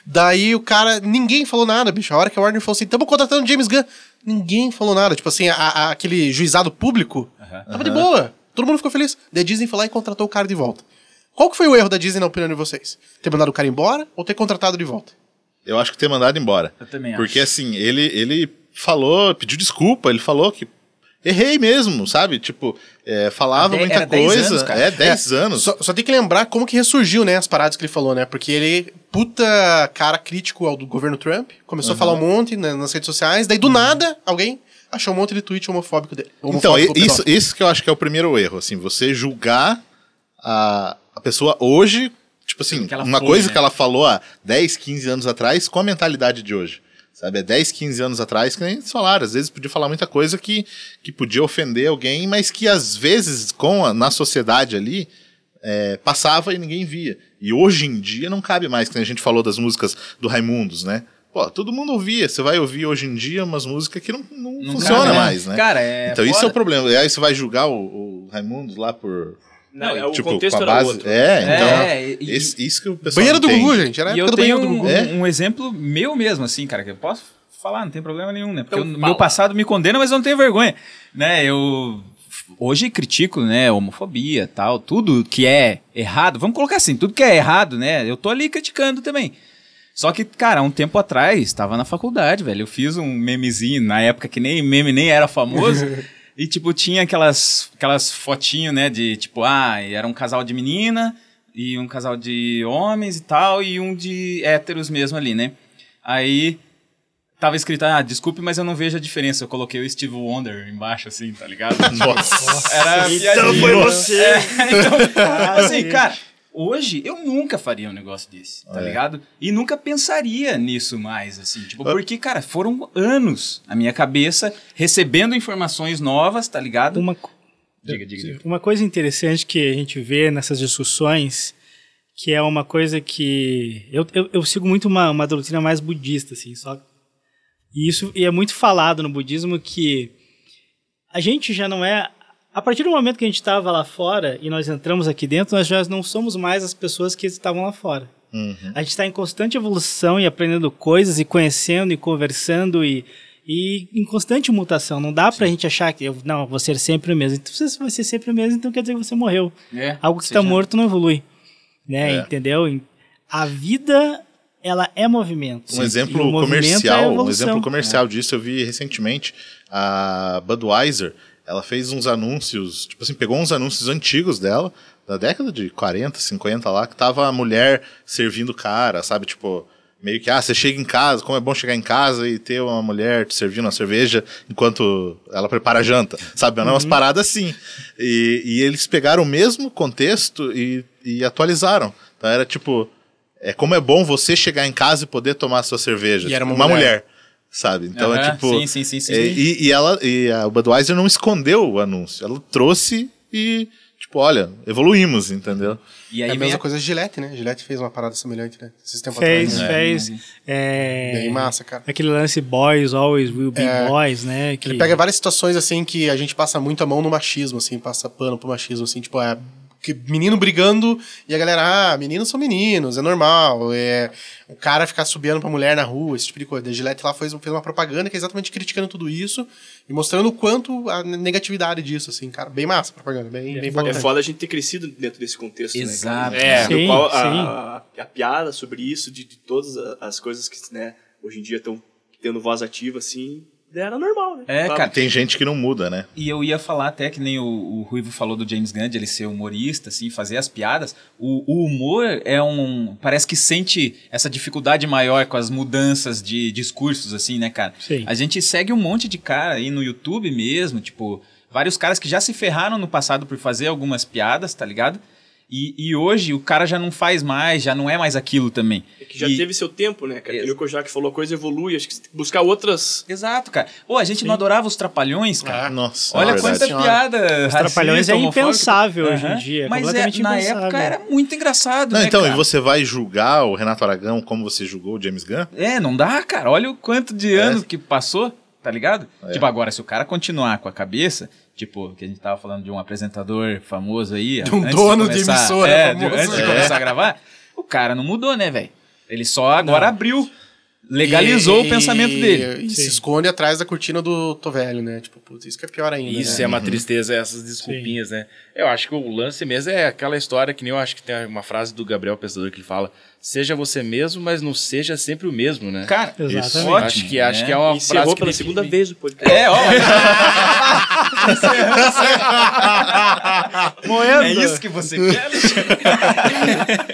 Daí o cara, ninguém falou nada, bicho. A hora que a Warner falou assim, tamo contratando o James Gunn, ninguém falou nada. Tipo assim, a- a- aquele juizado público tava de boa. Todo mundo ficou feliz. Daí a Disney foi lá e contratou o cara de volta. Qual que foi o erro da Disney na opinião de vocês? Ter mandado o cara embora ou ter contratado de volta? Eu acho que ter mandado embora. Eu também Porque assim, ele, ele falou, pediu desculpa, ele falou que errei mesmo, sabe? Tipo, é, falava muita 10 coisa. anos, é, 10 anos. Só, só tem que lembrar como que ressurgiu, né, as paradas que ele falou, né? Porque ele, puta cara crítico ao do governo Trump, começou a falar um monte né, nas redes sociais, daí do nada, alguém achou um monte de tweet homofóbico dele. Então, Homofóbico e- isso, isso que eu acho que é o primeiro erro, assim, você julgar a, a pessoa hoje, tipo assim, uma foi, coisa né? que ela falou há 10, 15 anos atrás com a mentalidade de hoje. Sabe, é 10, 15 anos atrás, que nem falaram, às vezes podia falar muita coisa que, que podia ofender alguém, mas que às vezes, com a- na sociedade ali, é, passava e ninguém via. E hoje em dia não cabe mais, que a gente falou das músicas do Raimundos, né? Pô, todo mundo ouvia, você vai ouvir hoje em dia umas músicas que não, não, Não funciona cabe, né? mais, né? Cara, é então isso é foda. o problema. E aí você vai julgar o, o Raimundos lá por. Não, é, o tipo, contexto era base. outro. É, então. É, e- esse- isso que o pessoal. Banheiro do não Gugu, gente. Era a E época eu do banheiro tenho do um, Gugu. É. um exemplo meu mesmo, assim, cara, que eu posso falar, não tem problema nenhum, né? Porque Então, meu passado me condena, mas eu não tenho vergonha, né? Eu hoje critico, né, homofobia, tal, tudo que é errado, vamos colocar assim, tudo que é errado, né? Eu tô ali criticando também. Só que, cara, um tempo atrás, estava na faculdade, velho, eu fiz um memezinho, na época que nem meme nem era famoso, e, tipo, tinha aquelas, aquelas fotinhos, né, de, tipo, ah, era um casal de menina e um casal de homens e tal, e um de héteros mesmo ali, né? Aí tava escrito, ah, desculpe, mas eu não vejo a diferença. Eu coloquei o Steve Wonder embaixo, assim, tá ligado? Nossa. Era Então piadinha. foi você. É, então, assim, cara, hoje eu nunca faria um negócio desse, tá É. ligado? E nunca pensaria nisso mais, assim, tipo, porque, cara, foram anos a minha cabeça recebendo informações novas, tá ligado? Uma, Diga, diga, diga. uma coisa interessante que a gente vê nessas discussões, que é uma coisa que. Eu, eu, eu sigo muito uma, uma doutrina mais budista, assim, só. E isso e é muito falado no budismo que a gente já não é. A partir do momento que a gente estava lá fora e nós entramos aqui dentro, nós já não somos mais as pessoas que estavam lá fora. Uhum. A gente está em constante evolução e aprendendo coisas e conhecendo e conversando e, e em constante mutação. Não dá pra gente achar que eu não vou ser sempre o mesmo. Então, se você vai ser sempre o mesmo, então quer dizer que você morreu. É, Algo que está já- morto não evolui. Né? É. Entendeu? A vida, ela é movimento. Um exemplo é a comercial, um evolução. exemplo comercial disso eu vi recentemente. A Budweiser, ela fez uns anúncios, tipo assim, pegou uns anúncios antigos dela, da década de 40, 50 lá, que tava a mulher servindo o cara, sabe? Tipo, meio que, ah, você chega em casa, como é bom chegar em casa e ter uma mulher te servindo uma cerveja enquanto ela prepara a janta, sabe? Eram umas paradas assim. E, e eles pegaram o mesmo contexto e, e atualizaram. Então era tipo, é como é bom você chegar em casa e poder tomar sua cerveja. E era uma mulher. mulher. Sabe? Então é tipo. sim, sim, sim, sim. é, e, e ela e a Budweiser não escondeu o anúncio. Ela trouxe e, tipo, olha, evoluímos, entendeu? E É aí a vem mesma a- coisa de Gillette, né? Gillette fez uma parada semelhante, né? Esses tempos Fez, atrás. né? fez. É, Bem massa, cara. Aquele lance boys always will be É. boys, né? Que... Ele pega várias situações, assim, que a gente passa muito a mão no machismo, assim, passa pano pro machismo, assim, tipo, é. Que menino brigando e a galera, ah, meninos são meninos, é normal. É, o cara ficar subindo pra mulher na rua, esse tipo de coisa. A Gillette lá fez, fez uma propaganda que é exatamente criticando tudo isso e mostrando o quanto a negatividade disso, assim, cara. Bem massa a propaganda, bem, bem É importante. foda a gente ter crescido dentro desse contexto, Exato. né? cara? É, Sim, qual sim. a, a, a piada sobre isso, de, de todas as coisas que, né, hoje em dia estão tendo voz ativa, assim, era normal, né? É, Sabe? cara. Tem gente que não muda, né? E eu ia falar até que nem o, o Ruivo falou do James Gunn, de ele ser humorista, assim, fazer as piadas. O, o humor é um. Parece que sente essa dificuldade maior com as mudanças de discursos, assim, né, cara? Sim. A gente segue um monte de cara aí no YouTube mesmo, tipo, vários caras que já se ferraram no passado por fazer algumas piadas, tá ligado? E, e hoje o cara já não faz mais, já não é mais aquilo também. É que já E- teve seu tempo, né, cara? Aquilo que o Jaque falou, a coisa evolui, acho que você tem que buscar outras... Exato, cara. Pô, a gente não adorava os trapalhões, cara. Ah, Nossa, Olha é quanta verdade. piada. Os Trapalhões é impensável hoje em dia, é Mas é, na impensável. época era muito engraçado, Não, né, então, cara? e você vai julgar o Renato Aragão como você julgou o James Gunn? É, não dá, cara. Olha o quanto de É. anos que passou, tá ligado? É. Tipo, agora, se o cara continuar com a cabeça, tipo, que a gente tava falando de um apresentador famoso aí. De um dono de começar- emissora é, famoso. antes de É. começar a gravar, o cara não mudou, né, velho? Ele só agora abriu, legalizou E- o pensamento dele. E se esconde atrás da cortina do tô velho, né? Tipo, putz, isso que é pior ainda. Isso né? é uma tristeza, essas desculpinhas, né? Eu acho que o lance mesmo é aquela história que nem eu acho que tem uma frase do Gabriel Pensador que ele fala: seja você mesmo, mas não seja sempre o mesmo, né? Cara, Exatamente. isso, ótimo, acho que, acho né? que é uma Encerrou frase que pela define segunda vez o podcast. É, ó. Moendo. é isso que você quer?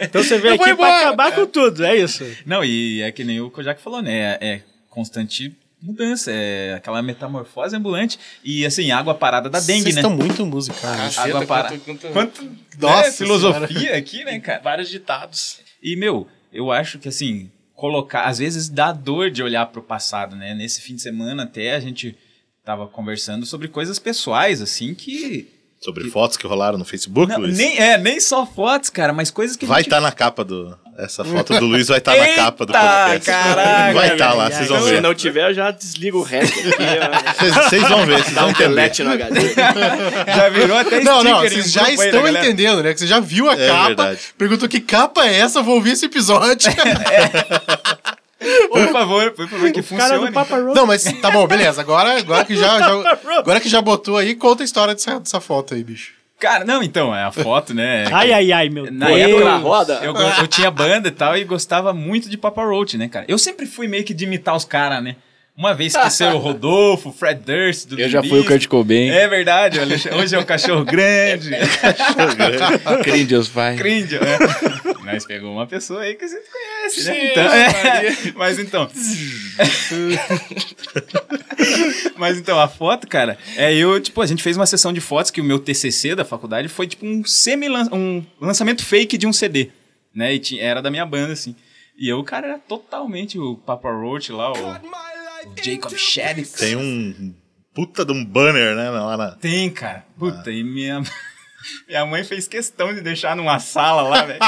Então você veio Eu aqui pra acabar com tudo, é isso. Não, e é que nem o Kojak falou, né? É constante mudança, é aquela metamorfose ambulante. E assim, água parada da dengue, Vocês né? estão muito musicais. Caceta, Água para- quanto- quanto- Quanto Nossa né, filosofia aqui, né, cara? Vários ditados. E, meu, eu acho que assim, colocar. Às vezes dá dor de olhar pro passado, né? Nesse fim de semana até a gente tava conversando sobre coisas pessoais, assim, que. Sobre fotos que rolaram no Facebook, Não, Luiz. nem, é, nem só fotos, cara, mas coisas que Vai gente estar na capa do. Essa foto do Luiz vai estar na Eita, capa do podcast. caraca, vai estar lá, ai, vocês vão Se ver. não tiver, já desliga o resto aqui. Vocês vocês vão ver, vocês Dá vão um entender. delete no HD. já virou até Não, não, sticker vocês já estão entendendo, né? Que você já viu a É capa, verdade. perguntou que capa é essa, vou ouvir esse episódio. Por favor, por favor, que Cara funcione. do Papa Roach. Não, mas tá bom, beleza. Agora, agora, que, já, já- agora que já botou aí, conta a história dessa, dessa foto aí, bicho. Cara, não, então, é a foto, né? Ai, ai, ai, meu Na Deus. época na roda? Eu, eu tinha banda e tal e gostava muito de Papa Roach, né, cara? Eu sempre fui meio que de imitar os caras, né? Uma vez que ser o Rodolfo, o Fred Durst do Eu já fui o Kurt Cobain. É verdade, olha, hoje é um cachorro grande. Cringe os pais. Cringe, né? Nós pegou uma pessoa aí que a gente conhece, né? Então, é, mas então. mas então, a foto, cara, é eu, tipo, a gente fez uma sessão de fotos que o meu TCC da faculdade foi tipo um semi um lançamento fake de um CD, né? E tinha, era da minha banda assim. E eu, cara, era totalmente o Papa Roach lá, o Jacob Shaddix. Tem um puta de um banner, né? Lá na. Tem, cara. Puta, e minha. Minha mãe fez questão de deixar numa sala lá, velho.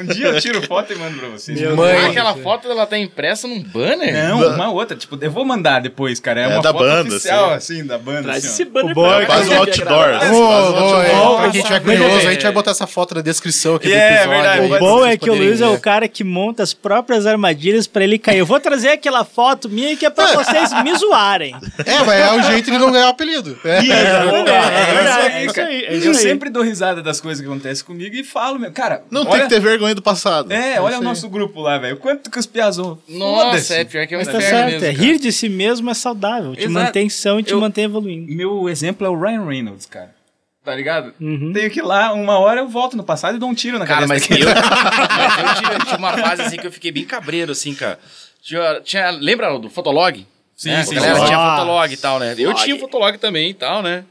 Um dia eu tiro foto e mando pra vocês. Meu Mãe, Deus. aquela foto ela tá impressa num banner? Não, uma outra. Tipo, eu vou mandar depois, cara. É, É uma da foto banda, oficial, assim. assim, da banda. Traz assim, esse banner O bom pra é Faz um que outdoor. Ô, ô, outdoor. é, Bom, pra quem tiver é. curioso, a gente vai botar essa foto na descrição aqui do É, episódio. verdade, aí O bom é que o Luiz é o cara que monta as próprias armadilhas pra ele cair. Eu vou trazer aquela foto minha que é pra vocês me zoarem. É, mas é o jeito de não ganhar o apelido. É. É, É, verdade, é é isso aí, é isso aí. Sempre dou risada das coisas que acontecem comigo e falo, meu. Cara, Não olha, tem que ter vergonha do passado. É, olha o nosso grupo lá, velho. Quanto que os piazão. Nossa, é pior que é um Mas tá certo, mesmo, é cara. rir de si mesmo é saudável. Te Exato. mantém são e te Eu- mantém evoluindo. Meu exemplo é o Ryan Reynolds, cara. Tá ligado? Uhum. Tenho que ir lá, uma hora eu volto no passado e dou um tiro na Cara, cabeça mas daquele. eu, mas eu tive, tive uma fase assim que eu fiquei bem cabreiro, assim, cara. Tinha, tinha- lembra do Fotolog? Sim, É, sim, A galera sim. tinha. Fotolog e tal, né? Eu Fotolog. tinha Fotolog também e tal, né?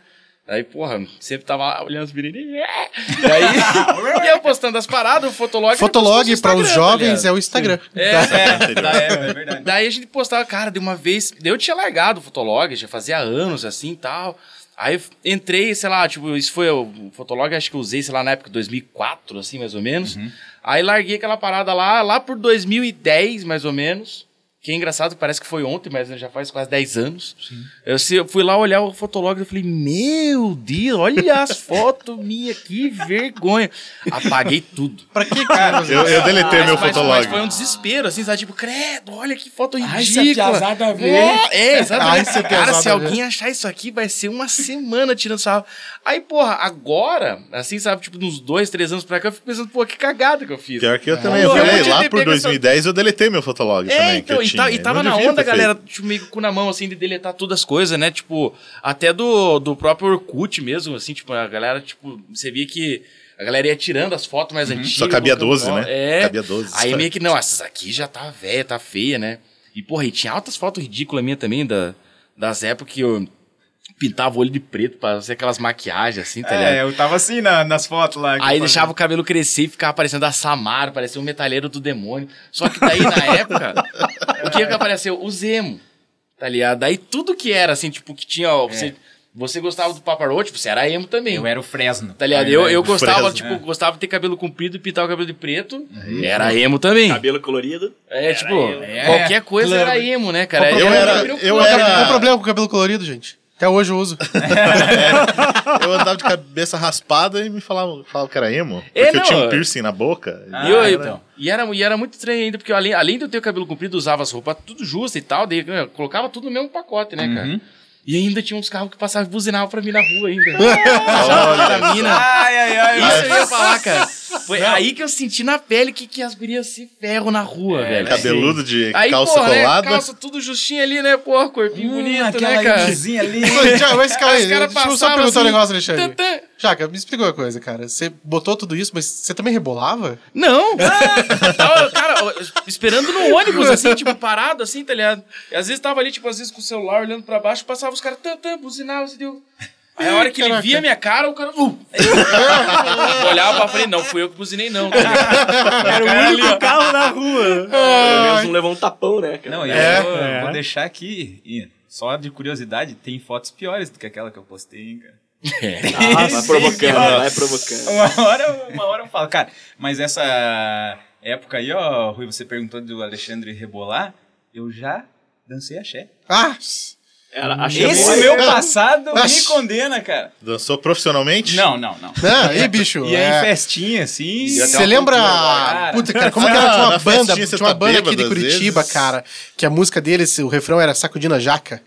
Aí, porra, sempre tava olhando os menininhos. E aí, e eu postando as paradas, o Fotolog... Fotolog para os jovens é o Instagram. É, É, tá, é, é verdade. Daí a gente postava, cara, de uma vez. Eu tinha largado o Fotolog, já fazia anos assim e tal. Aí entrei, sei lá, tipo, isso foi o Fotolog, acho que eu usei, sei lá, na época de 2004, assim, mais ou menos. Aí larguei aquela parada lá, lá por 2010, mais ou menos. Que é engraçado, parece que foi ontem, mas já faz quase 10 anos. Eu, se- eu fui lá olhar o Fotolog e falei, meu Deus, olha as fotos minhas, que vergonha. Apaguei tudo. Pra que, cara? Eu, eu deletei Mas, meu mas- fotolog. mas foi um desespero, assim, sabe? Tipo, credo, olha que foto Ai, ridícula. se a ver. É, exatamente. Ai, se a Cara, se alguém achar isso aqui, vai ser uma semana tirando sarro. Aí, porra, agora, assim, sabe, tipo, uns dois, três anos pra cá, eu fico pensando, pô, que cagada que eu fiz. Pior que eu também. Eu Eu falei, lá por pego essa- 2010 eu deletei meu fotolog É, também. então, e, tá- e tava Não na onda, galera, tipo, meio com na mão, assim, de deletar todas as coisas, né? Tipo, até do, do próprio Orkut mesmo, assim, tipo, a galera, tipo, você via que a galera ia tirando as fotos mais antigas. Só cabia colocando 12, nó- né? É. Cabia 12. Aí meio que, não, essas aqui já tá velha, tá feia, né? E, porra, e tinha altas fotos ridículas minha também, da, das épocas que eu pintava o olho de preto pra fazer aquelas maquiagens, assim, tá ligado? É, eu tava assim na- nas fotos lá. Aí eu deixava o cabelo crescer e ficava parecendo a Samara, parecia um metalheiro do demônio. Só que daí, na época, o que que apareceu? O Zemo, tá ligado? Daí tudo que era, assim, tipo, que tinha... ó, Você, você gostava do Papa Roach, você era emo também. Eu era o Fresno. Tá ligado? Eu, eu gostava, Fresno, tipo, é. gostava de ter cabelo comprido e pintar o cabelo de preto. Era emo também. Cabelo colorido. É, tipo, emo. É, qualquer coisa era emo, né, cara? Eu era- eu cor, era- né? Qual o problema com o cabelo colorido, gente? Até hoje eu uso. Eu andava de cabeça raspada e me falavam, falavam que era emo. Porque É, eu tinha um é. piercing na boca. Ah, E, eu, eu- então. e, era, e era muito estranho ainda, porque eu, além, além de eu ter o cabelo comprido, usava as roupas tudo justas e tal, daí eu colocava tudo no mesmo pacote, né, cara? E ainda tinha uns carros que passavam e buzinavam pra mim na rua ainda. Olha, pra mina. Ai, ai, ai. Isso eu ia falar, cara. Foi aí que eu senti na pele que, que as gurias se ferram na rua, velho. Cabeludo de Aí, calça porra, né, colada. calça tudo justinho ali, né, porra, corpinho Hum, bonito, aquela né, cara? ali. Mas, Thiago, mas calma Aí caras deixa eu só perguntar um assim, negócio, Alexandre. tã, tã. Jaca, me explica uma coisa, cara. Você botou tudo isso, mas você também rebolava? Não! tava, cara, esperando no ônibus, assim, tipo, parado, assim, tá ligado? E às vezes tava ali, tipo, às vezes com o celular olhando pra baixo, passava os caras, tan, tan, buzinavam, assim, deu... Aí a hora que ele Caraca. via a minha cara, o cara. Uh, eu olhava pra frente, não, fui eu que buzinei, não. Era o único carro na rua. Pelo menos não levou um tapão, né? cara? Não, e É. eu vou, É. vou deixar aqui, e só de curiosidade, tem fotos piores do que aquela que eu postei, hein, cara. Ah, vai provocando, vai provocando. Uma hora, uma hora eu falo, cara, mas essa época aí, ó, Rui, você perguntou do Alexandre rebolar, eu já dancei axé. Ah, Era, achei Esse meu passado me condena, cara. Dançou profissionalmente? Não, não, não. não, aí, bicho. E aí, é. festinha, assim. Você lembra. Cara. Puta, cara, como que Ah, era? Tinha uma na banda, tinha uma tá banda aqui de Curitiba, vezes. cara, que a música deles, o refrão era Sacudina Jaca.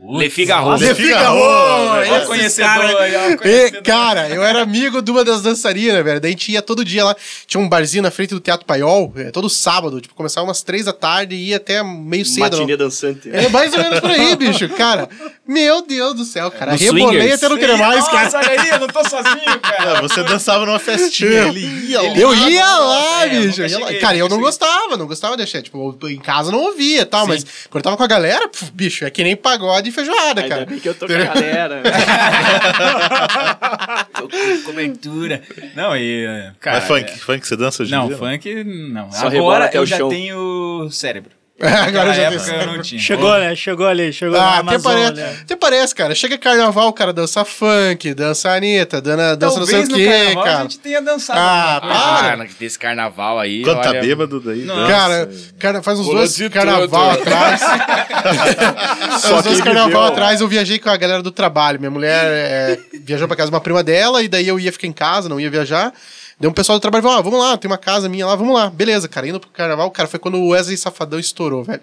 Le Figaro. Le Figaro! Esse conhecedor cara- E, conhecedor. cara, eu era amigo de uma das dançarinas, velho. Daí a gente ia todo dia lá. Tinha um barzinho na frente do Teatro Paiol, eh, todo sábado. Tipo, começava umas três da tarde e ia até meio cedo. Matinê dançante. É mais ou menos por aí, bicho. Cara, meu Deus do céu, cara. No Rebolei swingers. até não querer mais, cara. Nossa, olha aí, eu não tô sozinho, cara. Ah, você dançava numa festinha, ele ia lá. Eu ia lá, É, bicho. Ia lá. cheguei, cara, eu não cheguei. gostava, não gostava de axé. Tipo, eu- em casa não ouvia e tal, mas quando eu tava com a galera, puf, bicho, é que nem pagode e feijoada, Ainda cara. bem que eu tô com a galera. Tô com cobertura. Não, e. eh, Cara, Mas funk, é- funk você dança hoje em Não, dia? funk não. Só rebola Agora até eu o já tenho cérebro. Agora já época eu não tinha. Chegou, né? Chegou ali, chegou Ah, na até parece, até parece, cara. Chega carnaval, o cara dança funk, dança Anitta, dança, dança não sei o Talvez no quê, carnaval a cara. gente tenha dançado. Ah, para. Ah, desse carnaval aí. Quando tá olha, bêbado, daí. Cara, cara, faz uns Pula dois carnaval tudo. atrás. Só uns dois carnaval viveu. atrás eu viajei com a galera do trabalho. Minha mulher é, viajou pra casa de uma prima dela, e daí eu ia ficar em casa, não ia viajar. Daí um pessoal do trabalho falou: ah, vamos lá, tem uma casa minha lá, vamos lá. Beleza, cara, indo pro carnaval, cara, foi quando o Wesley Safadão estourou, velho.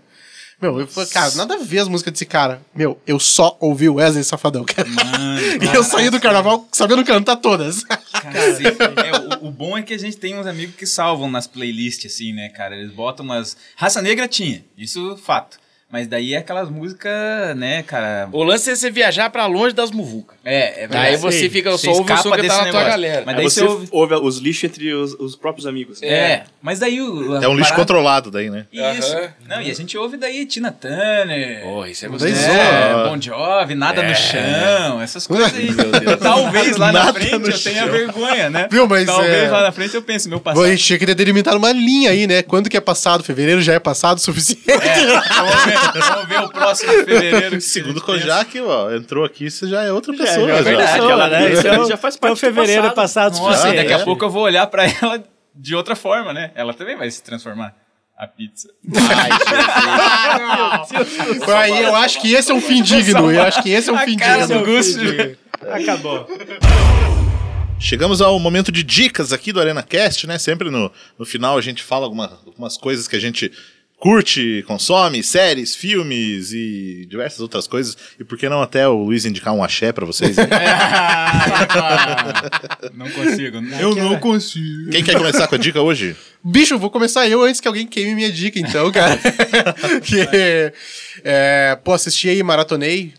Meu, eu falei, cara, nada a ver as músicas desse cara. Meu, eu só ouvi o Wesley Safadão, cara. e eu saí do carnaval sabendo cantar todas. Cacete. É, o, o bom é que a gente tem uns amigos que salvam nas playlists, assim, né, cara? Eles botam umas. Raça Negra tinha, isso fato. Mas daí é aquelas músicas, né, cara. O lance é você viajar pra longe das muvucas. É, é Daí você fica, só ouve o som que tá na tua galera. Mas Aí daí você você ouve. ouve os lixos entre os, os próprios amigos. É, mas daí o. É um lixo parada- controlado daí, né? Isso. Aham. Não, e a gente ouve daí Tina Turner. Porra, isso é Daí gostoso. É, Bon Jovi, nada no chão, essas coisas aí. Talvez lá na frente eu tenha vergonha, né? Viu, mas Talvez é- lá na frente eu pense, meu passado. a gente tinha que delimitar uma linha aí, né? Quando que é passado? Fevereiro já é passado o suficiente? É, vamos, ver, o próximo fevereiro. Segundo o Kojak, ó, entrou aqui, você já é outra Já, pessoa. já, já. verdade, pessoa, ela- né? isso Isso é aí o- já faz é o parte do fevereiro passado. passado Nossa, suficiente. daqui a é. pouco eu vou olhar pra ela de outra forma, né? Ela também vai se transformar. A pizza. Aí eu acho que esse é um fim digno. Eu acho que esse é um A fim cara digno. do Gusto. Acabou. Chegamos ao momento de dicas aqui do Arena Cast, né? Sempre no, no final a gente fala alguma, algumas coisas que a gente curte, consome, séries, filmes e diversas outras coisas. E por que não até o Luiz indicar um axé pra vocês? né? não consigo. Eu não consigo. Quem quer começar com a dica hoje? Bicho, vou começar eu antes que alguém queime minha dica, então, cara. que, é, pô, assisti aí, maratonei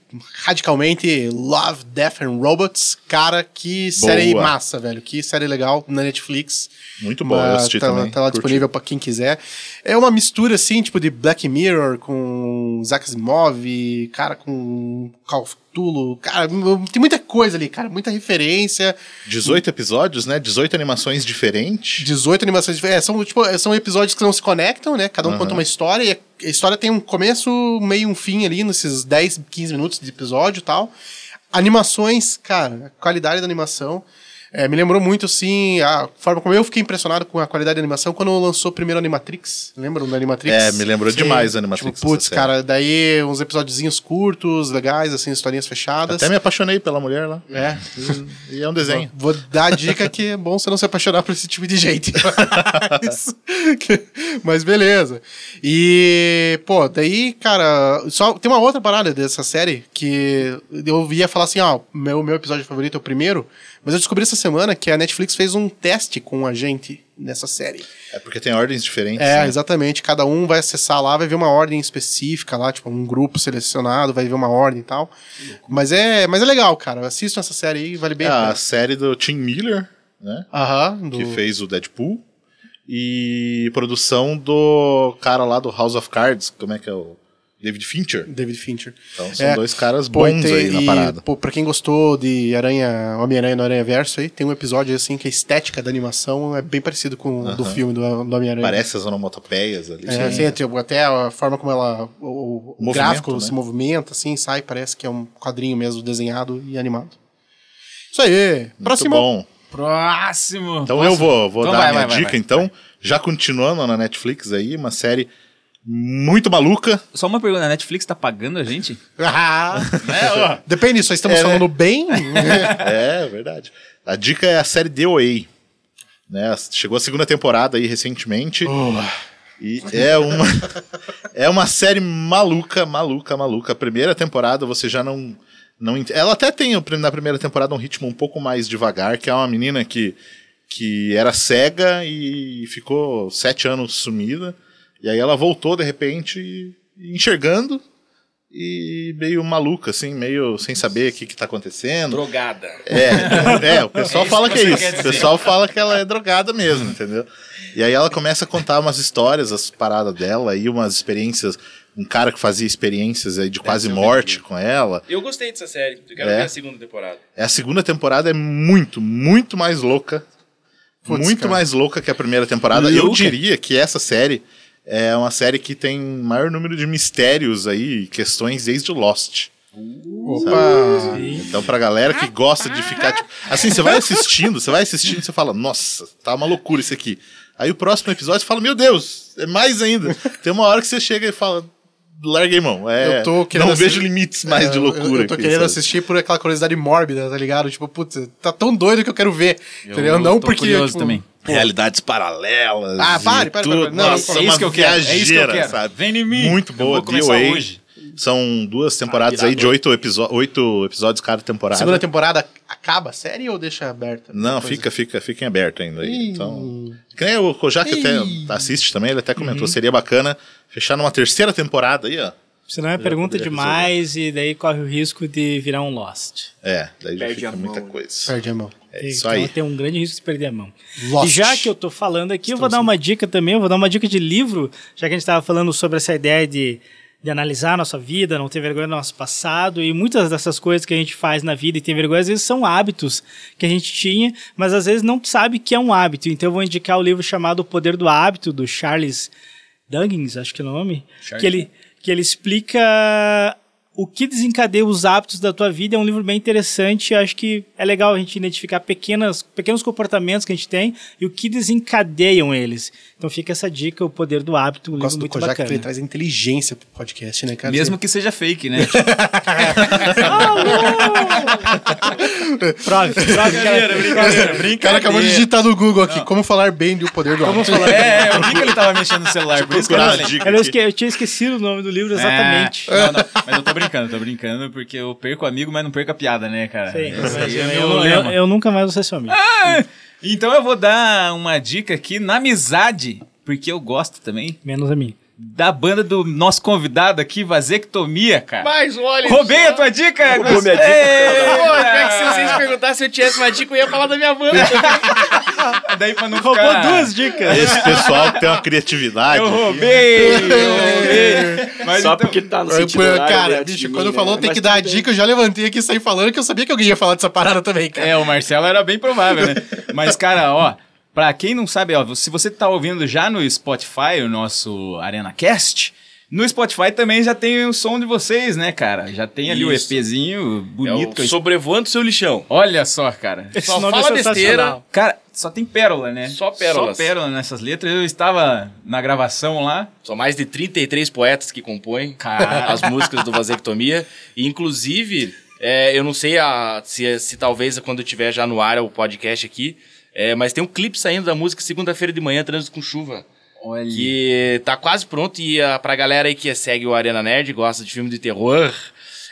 radicalmente Love, Death and Robots. Cara, que série Boa. massa, velho. Que série legal na Netflix. Muito bom, eu Mas assisti tá, também. tá lá Curti. disponível pra quem quiser. É uma mistura, assim, tipo, de Black Mirror com Zack Asimov, cara, com Call of Cthulhu. Cara, tem muita coisa ali, cara. Muita referência. 18 episódios, né? 18 animações diferentes. 18 animações diferentes. É, são, tipo, são episódios que não se conectam, né? Cada um conta uma história e a história tem um começo, meio um fim ali, nesses 10, 15 minutos de episódio e tal. Animações, cara, a qualidade da animação. É, me lembrou muito, assim, a forma como eu fiquei impressionado com a qualidade da animação quando lançou primeiro Animatrix. Lembram da Animatrix? É, me lembrou demais a Animatrix, Tipo, putz, cara, daí uns episódiozinhos curtos, legais, assim, historinhas fechadas. Até me apaixonei pela mulher lá. É, E é um desenho. Vou dar a dica que é bom você não se apaixonar por esse tipo de gente. Mas, mas beleza. E, pô, daí, cara, só tem uma outra parada dessa série que eu ia falar assim, ó, meu, meu episódio favorito é o primeiro, mas eu descobri essa semana que a Netflix fez um teste com a gente nessa série. É porque tem ordens diferentes. É, né? exatamente. Cada um vai acessar lá, vai ver uma ordem específica lá, tipo, um grupo selecionado, vai ver uma ordem e tal. Mas é, mas é legal, cara. Assistam essa série aí, vale bem É a a pena. série do Tim Miller, né? Aham, do... Que fez o Deadpool. E produção do cara lá do House of Cards. Como é que é o. David Fincher. David Fincher. Então são É. dois caras Pô, bons tem- aí na e, parada. Pô, pra quem gostou de Aranha, Homem-Aranha no Aranha Verso aí, tem um episódio assim que a estética da animação é bem parecido com o do filme do, do Homem-Aranha. Parece as onomatopeias ali. É, assim, tipo, até a forma como ela. O, o Movimento, gráfico né? se movimenta, assim, sai, parece que é um quadrinho mesmo desenhado e animado. Isso aí. Muito Próximo. bom. Próximo. Então eu vou, vou Então dar vai, a minha vai, vai, dica, vai. então. Já continuando na Netflix aí, uma série muito maluca. Só uma pergunta, a Netflix tá pagando a gente? Ah, É, Depende, só estamos É, né? falando bem. É, verdade. A dica é a série The Way. Né? Chegou a segunda temporada aí recentemente. E é uma, é uma série maluca, maluca, maluca. A primeira temporada você já não. não ent- Ela até tem na primeira temporada um ritmo um pouco mais devagar, que é uma menina que, que era cega e ficou sete anos sumida. E aí ela voltou de repente enxergando e meio maluca, assim, meio sem saber o que, que tá acontecendo. Drogada. É, é, o pessoal É fala que que é isso. O pessoal fala que ela é drogada mesmo, entendeu? E aí ela começa a contar umas histórias, as paradas dela, aí umas experiências, um cara que fazia experiências aí de quase eu vi morte com ela. Eu gostei dessa série. Eu quero É. ver a segunda temporada. É, A segunda temporada é muito, muito mais louca. Putz, muito cara. mais louca que a primeira temporada. Eu diria que essa série é uma série que tem maior número de mistérios aí, e questões desde Lost. Opa! Então, pra galera que gosta de ficar. Tipo, assim, você vai assistindo, você vai assistindo, você fala, nossa, tá uma loucura isso aqui. Aí o próximo episódio você fala, meu Deus, é mais ainda. Tem uma hora que você chega e fala, larguei mão. É, Eu tô querendo não assi- vejo limites mais É, de eu- loucura. Eu, tô aqui, querendo sabe? assistir por aquela curiosidade mórbida, tá ligado? Tipo, putz, tá tão doido que eu quero ver. entendeu? Não tô porque. curioso tipo, também. Realidades paralelas. Ah, pare, pare, tudo. pare, não, Nossa, é isso que eu quero, é isso que eu quero. sabe? Vem em mim. Muito Eu boa. vou começar DOA. hoje. São duas temporadas aí de oito, episo- oito episódios cada temporada. Segunda temporada acaba a série ou deixa aberta? Não, fica, fica, fica em aberto ainda aí. Ih. Então, que nem o Kojak até assiste também, ele até comentou, seria bacana fechar numa terceira temporada aí, ó. Senão é pergunta demais e daí corre o risco de virar um Lost. É, daí já Perde fica a muita mão. coisa. Perde a mão. É isso então aí. tem um grande risco de perder a mão. Lost. E já que eu tô falando aqui, eu vou dar uma dica também, eu vou dar uma dica de livro, já que a gente estava falando sobre essa ideia de, de analisar a nossa vida, não ter vergonha do nosso passado, e muitas dessas coisas que a gente faz na vida e tem vergonha, às vezes são hábitos que a gente tinha, mas às vezes não sabe que é um hábito. Então eu vou indicar o livro chamado O Poder do Hábito, do Charles Duggins, acho que é o nome, Charles. que ele, que ele explica o que desencadeia os hábitos da tua vida é um livro bem interessante. Acho que é legal a gente identificar pequenas, pequenos comportamentos que a gente tem e o que desencadeiam eles. Então fica essa dica, o poder do hábito, um livro Gosto muito Kojak que ele bacana. traz inteligência pro podcast, né, cara? Mesmo que seja fake, né? Prove, prove que ela- brincadeira, O cara acabou de digitar no Google aqui, como falar bem do poder do Como hábito. falar? É, eu vi que ele tava mexendo no celular, por isso que eu Eu, não aqui. esque- eu tinha esquecido o nome do livro exatamente. É, não, não, mas eu tô brincando, tô brincando, porque eu perco amigo, mas não perco a piada, né, cara? Sim, é eu, eu, eu, nunca mais vou ser seu amigo. Então eu vou dar uma dica aqui na amizade, porque eu gosto também, Menos a mim. Da banda do nosso convidado aqui, Vasectomia, cara. Mas olha. Roubei a tua dica! Roubou minha Gostei! Pô, é que se vocês perguntassem se eu tivesse uma dica, eu ia falar da minha banda. Daí pra não Roubou ficar... duas dicas. Esse pessoal que tem uma criatividade. Eu roubei! Eu roubei! Mas Só então- porque tá no Eu, sentido horário, cara, bicho, quando mim, falou né? tem Mas que dar a dica, eu já levantei aqui e saí falando que eu sabia que alguém ia falar dessa parada também, cara. É, o Marcelo era bem provável, né? Mas, cara, ó, pra quem não sabe, ó, se você tá ouvindo já no Spotify, o nosso ArenaCast, no Spotify também já tem o som de vocês, né, cara? Já tem ali o Isso. EPzinho É bonito. que o sobrevoando seu lixão. Olha só, cara. Só nome fala é besteira. Cara, só tem pérola, né? Só pérolas. Só pérola nessas letras. Eu estava na gravação lá. São mais de 33 poetas que compõem Cara. as músicas do Vasectomia. E, inclusive, é, eu não sei a- se, se talvez quando tiver já no ar o podcast aqui, é, mas tem um clipe saindo da música segunda-feira de manhã, Trânsito com Chuva. Olha. Que tá quase pronto e a, pra galera aí que segue o Arena Nerd, gosta de filme de terror,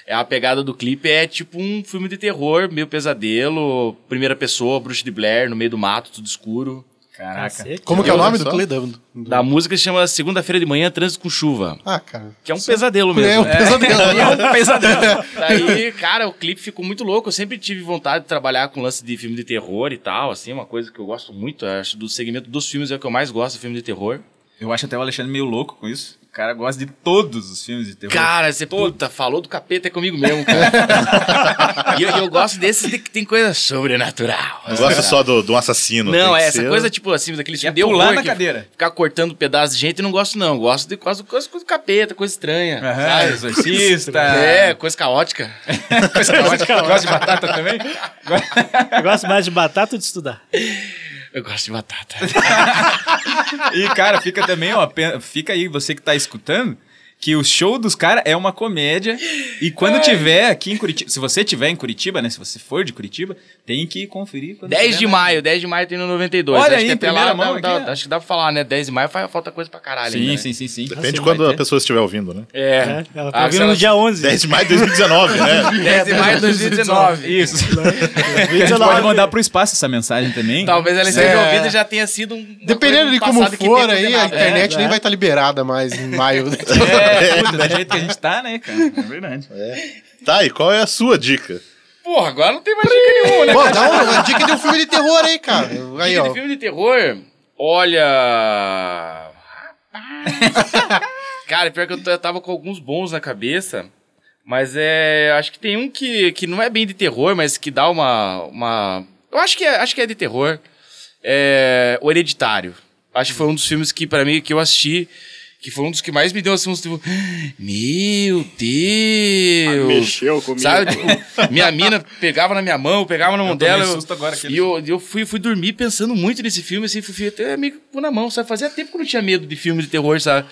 é a pegada do clipe é tipo um filme de terror, meio pesadelo, primeira pessoa, bruxa de Blair, no meio do mato, tudo escuro. Caraca. Como que é o Olha nome do do- Da música se chama Segunda-feira de manhã, Trânsito com Chuva. Ah, cara. Que é um pesadelo É mesmo. um pesadelo. É um pesadelo. Daí, cara, o clipe ficou muito louco. Eu sempre tive vontade de trabalhar com lance de filme de terror e tal, assim, uma coisa que eu gosto muito. Acho do segmento dos filmes é o que eu mais gosto, filme de terror. Eu acho até o Alexandre meio louco com isso. Cara gosta de todos os filmes de terror. Cara, você puta, falou do capeta é comigo mesmo, cara. e eu, eu gosto desses de que tem coisa sobrenatural. Não gosta só do, do assassino. Não, é essa ser- coisa, tipo assim, daquele Quer filme de pular na que cadeira. Ficar cortando pedaço de gente, eu não gosto, não. Eu gosto de quase coisa, coisa do capeta, coisa estranha. Aham, sabe? exorcista. É, coisa caótica. coisa caótica. Gosta de batata também? Eu gosto mais de batata ou de estudar? Eu gosto de batata. E, cara, fica também, ó, fica aí você que tá escutando, que o show dos caras é uma comédia. E quando tiver aqui em Curitiba, se você tiver em Curitiba, né? Se você for de Curitiba, tem que conferir. quando 10 tiver de maio, 10 de maio tem no 92. Olha acho aí, que até primeira lá, mão dá- dá- acho que dá pra falar, né? 10 de maio fa- falta coisa pra caralho. Sim, ainda, né? sim, sim, sim. Depende de quando a pessoa estiver ouvindo, né? É. É, ela tá Ah, vindo se no dia 11. 10 de maio de 2019, né? 10 de maio de 2019. Isso. a gente pode mandar pro espaço essa mensagem também. Talvez ela esteja É. ouvindo e já tenha sido um. Dependendo de como for aí, a internet É, nem é. vai estar liberada mais em maio. É, puta, do jeito que a gente tá, né, cara? É verdade. Tá, e qual é a sua dica? Porra, agora não tem mais dica nenhuma, né? Pô, dá uma, uma dica de um filme de terror aí, cara. Aí, Dica ó. de filme de terror? Olha. Rapaz. Cara, pior que eu, eu tava com alguns bons na cabeça. Mas é. Acho que tem um que, que não é bem de terror, mas que dá uma. uma eu acho que é, acho que é de terror. É. O Hereditário. Acho que foi um dos filmes que, pra mim, que eu assisti. Que foi um dos que mais me deu assim, uns tipo. Meu Deus! Mexeu comigo. Sabe? Tipo, minha mina pegava na minha mão, pegava na mão Eu dela. eu- susto agora aqui. e eu, eu fui, fui dormir pensando muito nesse filme, assim, fui, fui até meio com na mão, sabe? Fazia tempo que eu não tinha medo de filme de terror, sabe?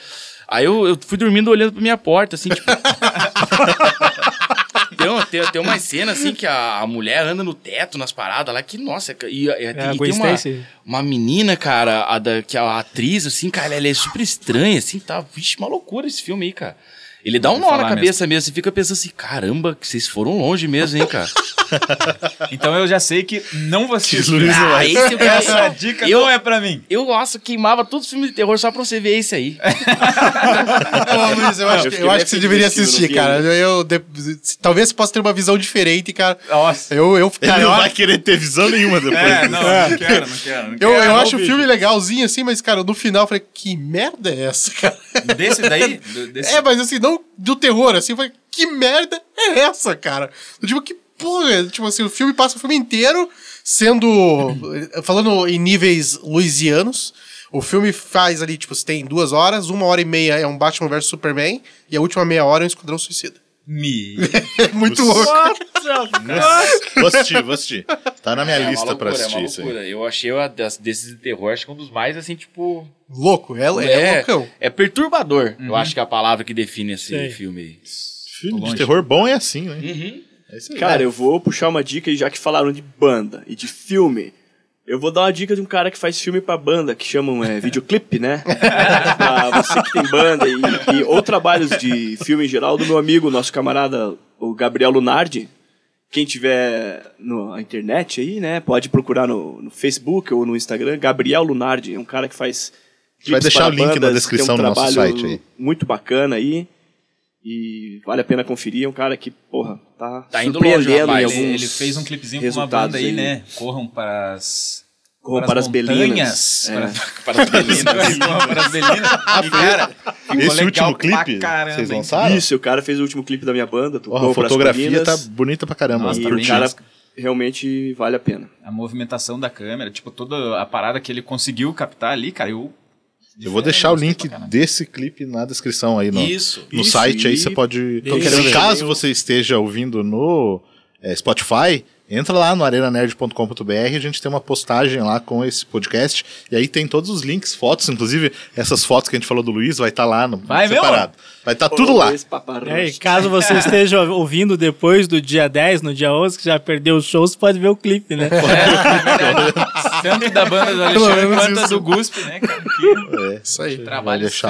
Aí eu, eu fui dormindo olhando pra minha porta, assim, tipo. tem, tem, tem uma cena, assim, que a, a mulher anda no teto, nas paradas lá, que, nossa, e, e, É, a e tem uma, uma menina, cara, a da, que a atriz, assim, cara, ela é super estranha, assim, tá? Vixe, uma loucura esse filme aí, cara. Ele dá um nó na cabeça mesmo. você fica pensando assim, caramba, que vocês foram longe mesmo, hein, cara. Então eu já sei que não vou assistir. Luiz não ah, esse eu, Essa dica eu, não é pra mim. eu, nossa, queimava todos os filmes de terror só pra você ver esse aí. Ô, Luiz, eu acho, Eu que, eu acho que você deveria não assistir, cara. Eu, de- talvez você possa ter uma visão diferente, cara. Nossa. Eu, eu, Ele cara, não eu, vai querer ter visão nenhuma depois. É, não, não quero, não quero. Não eu, quero. eu Não, acho o bicho. filme legalzinho assim, mas, cara, no final eu falei, que merda é essa, cara? Desse daí? Do- desse- É, mas assim, não do terror, assim, falei, que merda é essa, cara? Eu, Tipo, que porra, tipo assim, o filme passa o filme inteiro sendo, falando em níveis louisianos, o filme faz ali, tipo, você tem duas horas, uma hora e meia é um Batman vs Superman, e a última meia hora é um Esquadrão Suicida. Me. É muito louco. Vou assistir, vou assistir. Tá na minha É lista pra loucura, é assistir uma isso aí. loucura. Eu achei uma das- desses de terror, acho que um dos mais, assim, tipo... Louco, é, é, loucão. é perturbador. Eu acho que é a palavra que define esse Sei. filme. Filme de terror bom é assim, né? Uhum. É isso aí. Cara, eu vou puxar uma dica, e já que falaram de banda e de filme, eu vou dar uma dica de um cara que faz filme pra banda, que chamam é, videoclipe, né? pra você que tem banda e, e- ou trabalhos de filme em geral, do meu amigo, nosso camarada, o Gabriel Lunardi. Quem tiver na internet aí, né, pode procurar no, no Facebook ou no Instagram, Gabriel Lunardi, é um cara que faz vai deixar para o link na bandas, descrição tem um do nosso site aí. Muito bacana aí. E vale a pena conferir, é um cara que, porra, tá, Tá indo longe, surpreendendo em rapaz. Ele, alguns ele fez um clipezinho com uma resultados banda aí, né? Corram para as. Corram para as Belinas. É. Para, Para as meninas. corram para as Belinas. E, cara, ficou Esse legal último pra clipe, caramba, vocês lançaram? Isso, o cara fez o último clipe da minha banda, Porra, a fotografia tá bonita pra caramba. Nossa, E tá o cara realmente vale a pena. A movimentação da câmera, tipo, toda a parada que ele conseguiu captar ali, cara, eu. Eu vou deixar o link caramba. desse clipe na descrição aí no, Isso. no Isso, site. Aí e- você pode. Ver. caso você esteja ouvindo no é, Spotify, entra lá no arenanerd.com.br. A gente tem uma postagem lá com esse podcast. E aí tem todos os links, fotos, inclusive essas fotos que a gente falou do Luiz, vai estar lá no Vai separado. Vai estar tudo lá. É, e caso você esteja ouvindo depois do dia 10, no dia 11, que já perdeu o show, você pode ver o clipe, né? Tanto da banda do Alexandre quanto a isso. do Guspe, né, cara? Que Isso aí.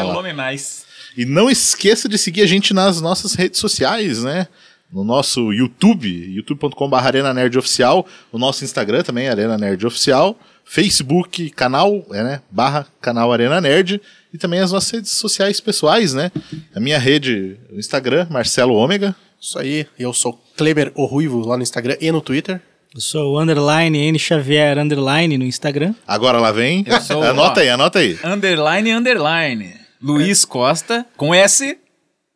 lá. fenomenais. E não esqueça de seguir a gente nas nossas redes sociais, né? No nosso YouTube, youtube.com.br Arena Nerd Oficial, o nosso Instagram também, Arena Nerd Oficial, Facebook, canal, é, né? Barra canal Arena Nerd, e também as nossas redes sociais pessoais, né? A minha rede, o Instagram, Marcelo Ômega. Isso aí. Eu sou Kleber o Ruivo lá no Instagram e no Twitter. Eu sou o underline N Xavier underline no Instagram. Agora lá vem. Eu sou- anota ó. aí, anota aí. Underline, underline. Luiz Costa, com S.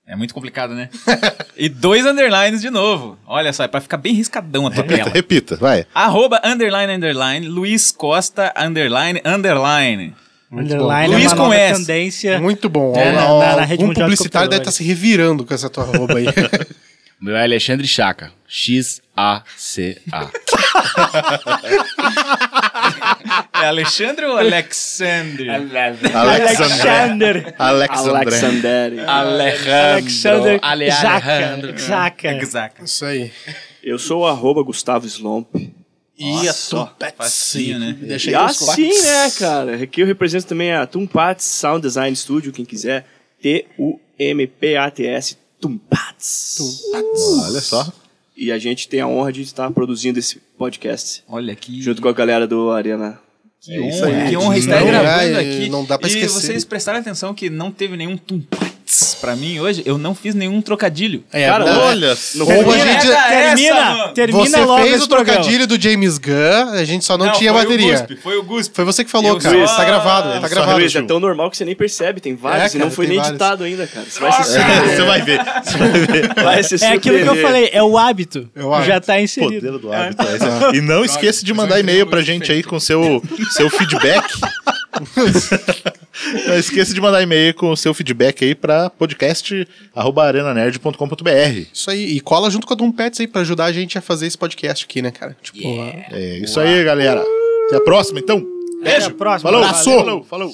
É muito complicado, né? e dois underlines de novo. Olha só, é pra ficar bem riscadão a tua tela. Repita, vai. Arroba, underline, underline, Luiz Costa, underline, underline. Underline Luiz é uma com nova S. tendência. Muito bom. É, na- Ó, na- na rede um publicitário deve estar computadores. se revirando com essa tua roupa aí. Meu é Alexandre Chaca. X-A-C-A. É Alexandre ou Alexandre? Alexandre. Alexander. Alexandre. Alexander. Alexander Jaca. Alejandro. Jaca. Exato. Isso aí. Eu sou o arroba Gustavo Slomp. E a só. Facinho, né? Deixa E assim, né, cara? Aqui eu represento também a Tumpats Sound Design Studio, quem quiser. T-U-M-P-A-T-S. Tumpats. Olha só. E a gente tem a honra de estar produzindo esse podcast Olha aqui. junto com a galera do Arena. Que É honra, aí. que honra estar gravando aqui. não dá pra e esquecer. vocês prestaram atenção que não teve nenhum pra mim hoje? Eu não fiz nenhum trocadilho. É, Cara, não, Olha Não só. Ou a termina gente- essa, Termina, mano. termina Você logo fez o trocadilho do James Gunn, a gente só não, tinha foi bateria. O Guspe, foi o Guspe. Foi você que falou, Eu cara. só- Tá gravado, tá só gravado. Luiz, é tão normal que você nem percebe, tem vários É, e não cara, foi nem vários. editado ainda, cara. Você vai se surpreender. Você vai ver. Vai se É aquilo que eu falei, é o hábito. É o hábito. Já tá inserido. Poder do hábito. é. E não esqueça de mandar e-mail pra gente aí com seu, seu feedback. não esqueça de mandar e-mail com o seu feedback aí pra podcast.arenanerd.com.br. Isso aí. E cola junto com a Doom Pets aí pra ajudar a gente a fazer esse podcast aqui, né, cara? Tipo, É isso aí, galera. Até a próxima, então. Até a próxima. Falou. Valeu. Falou. Falou.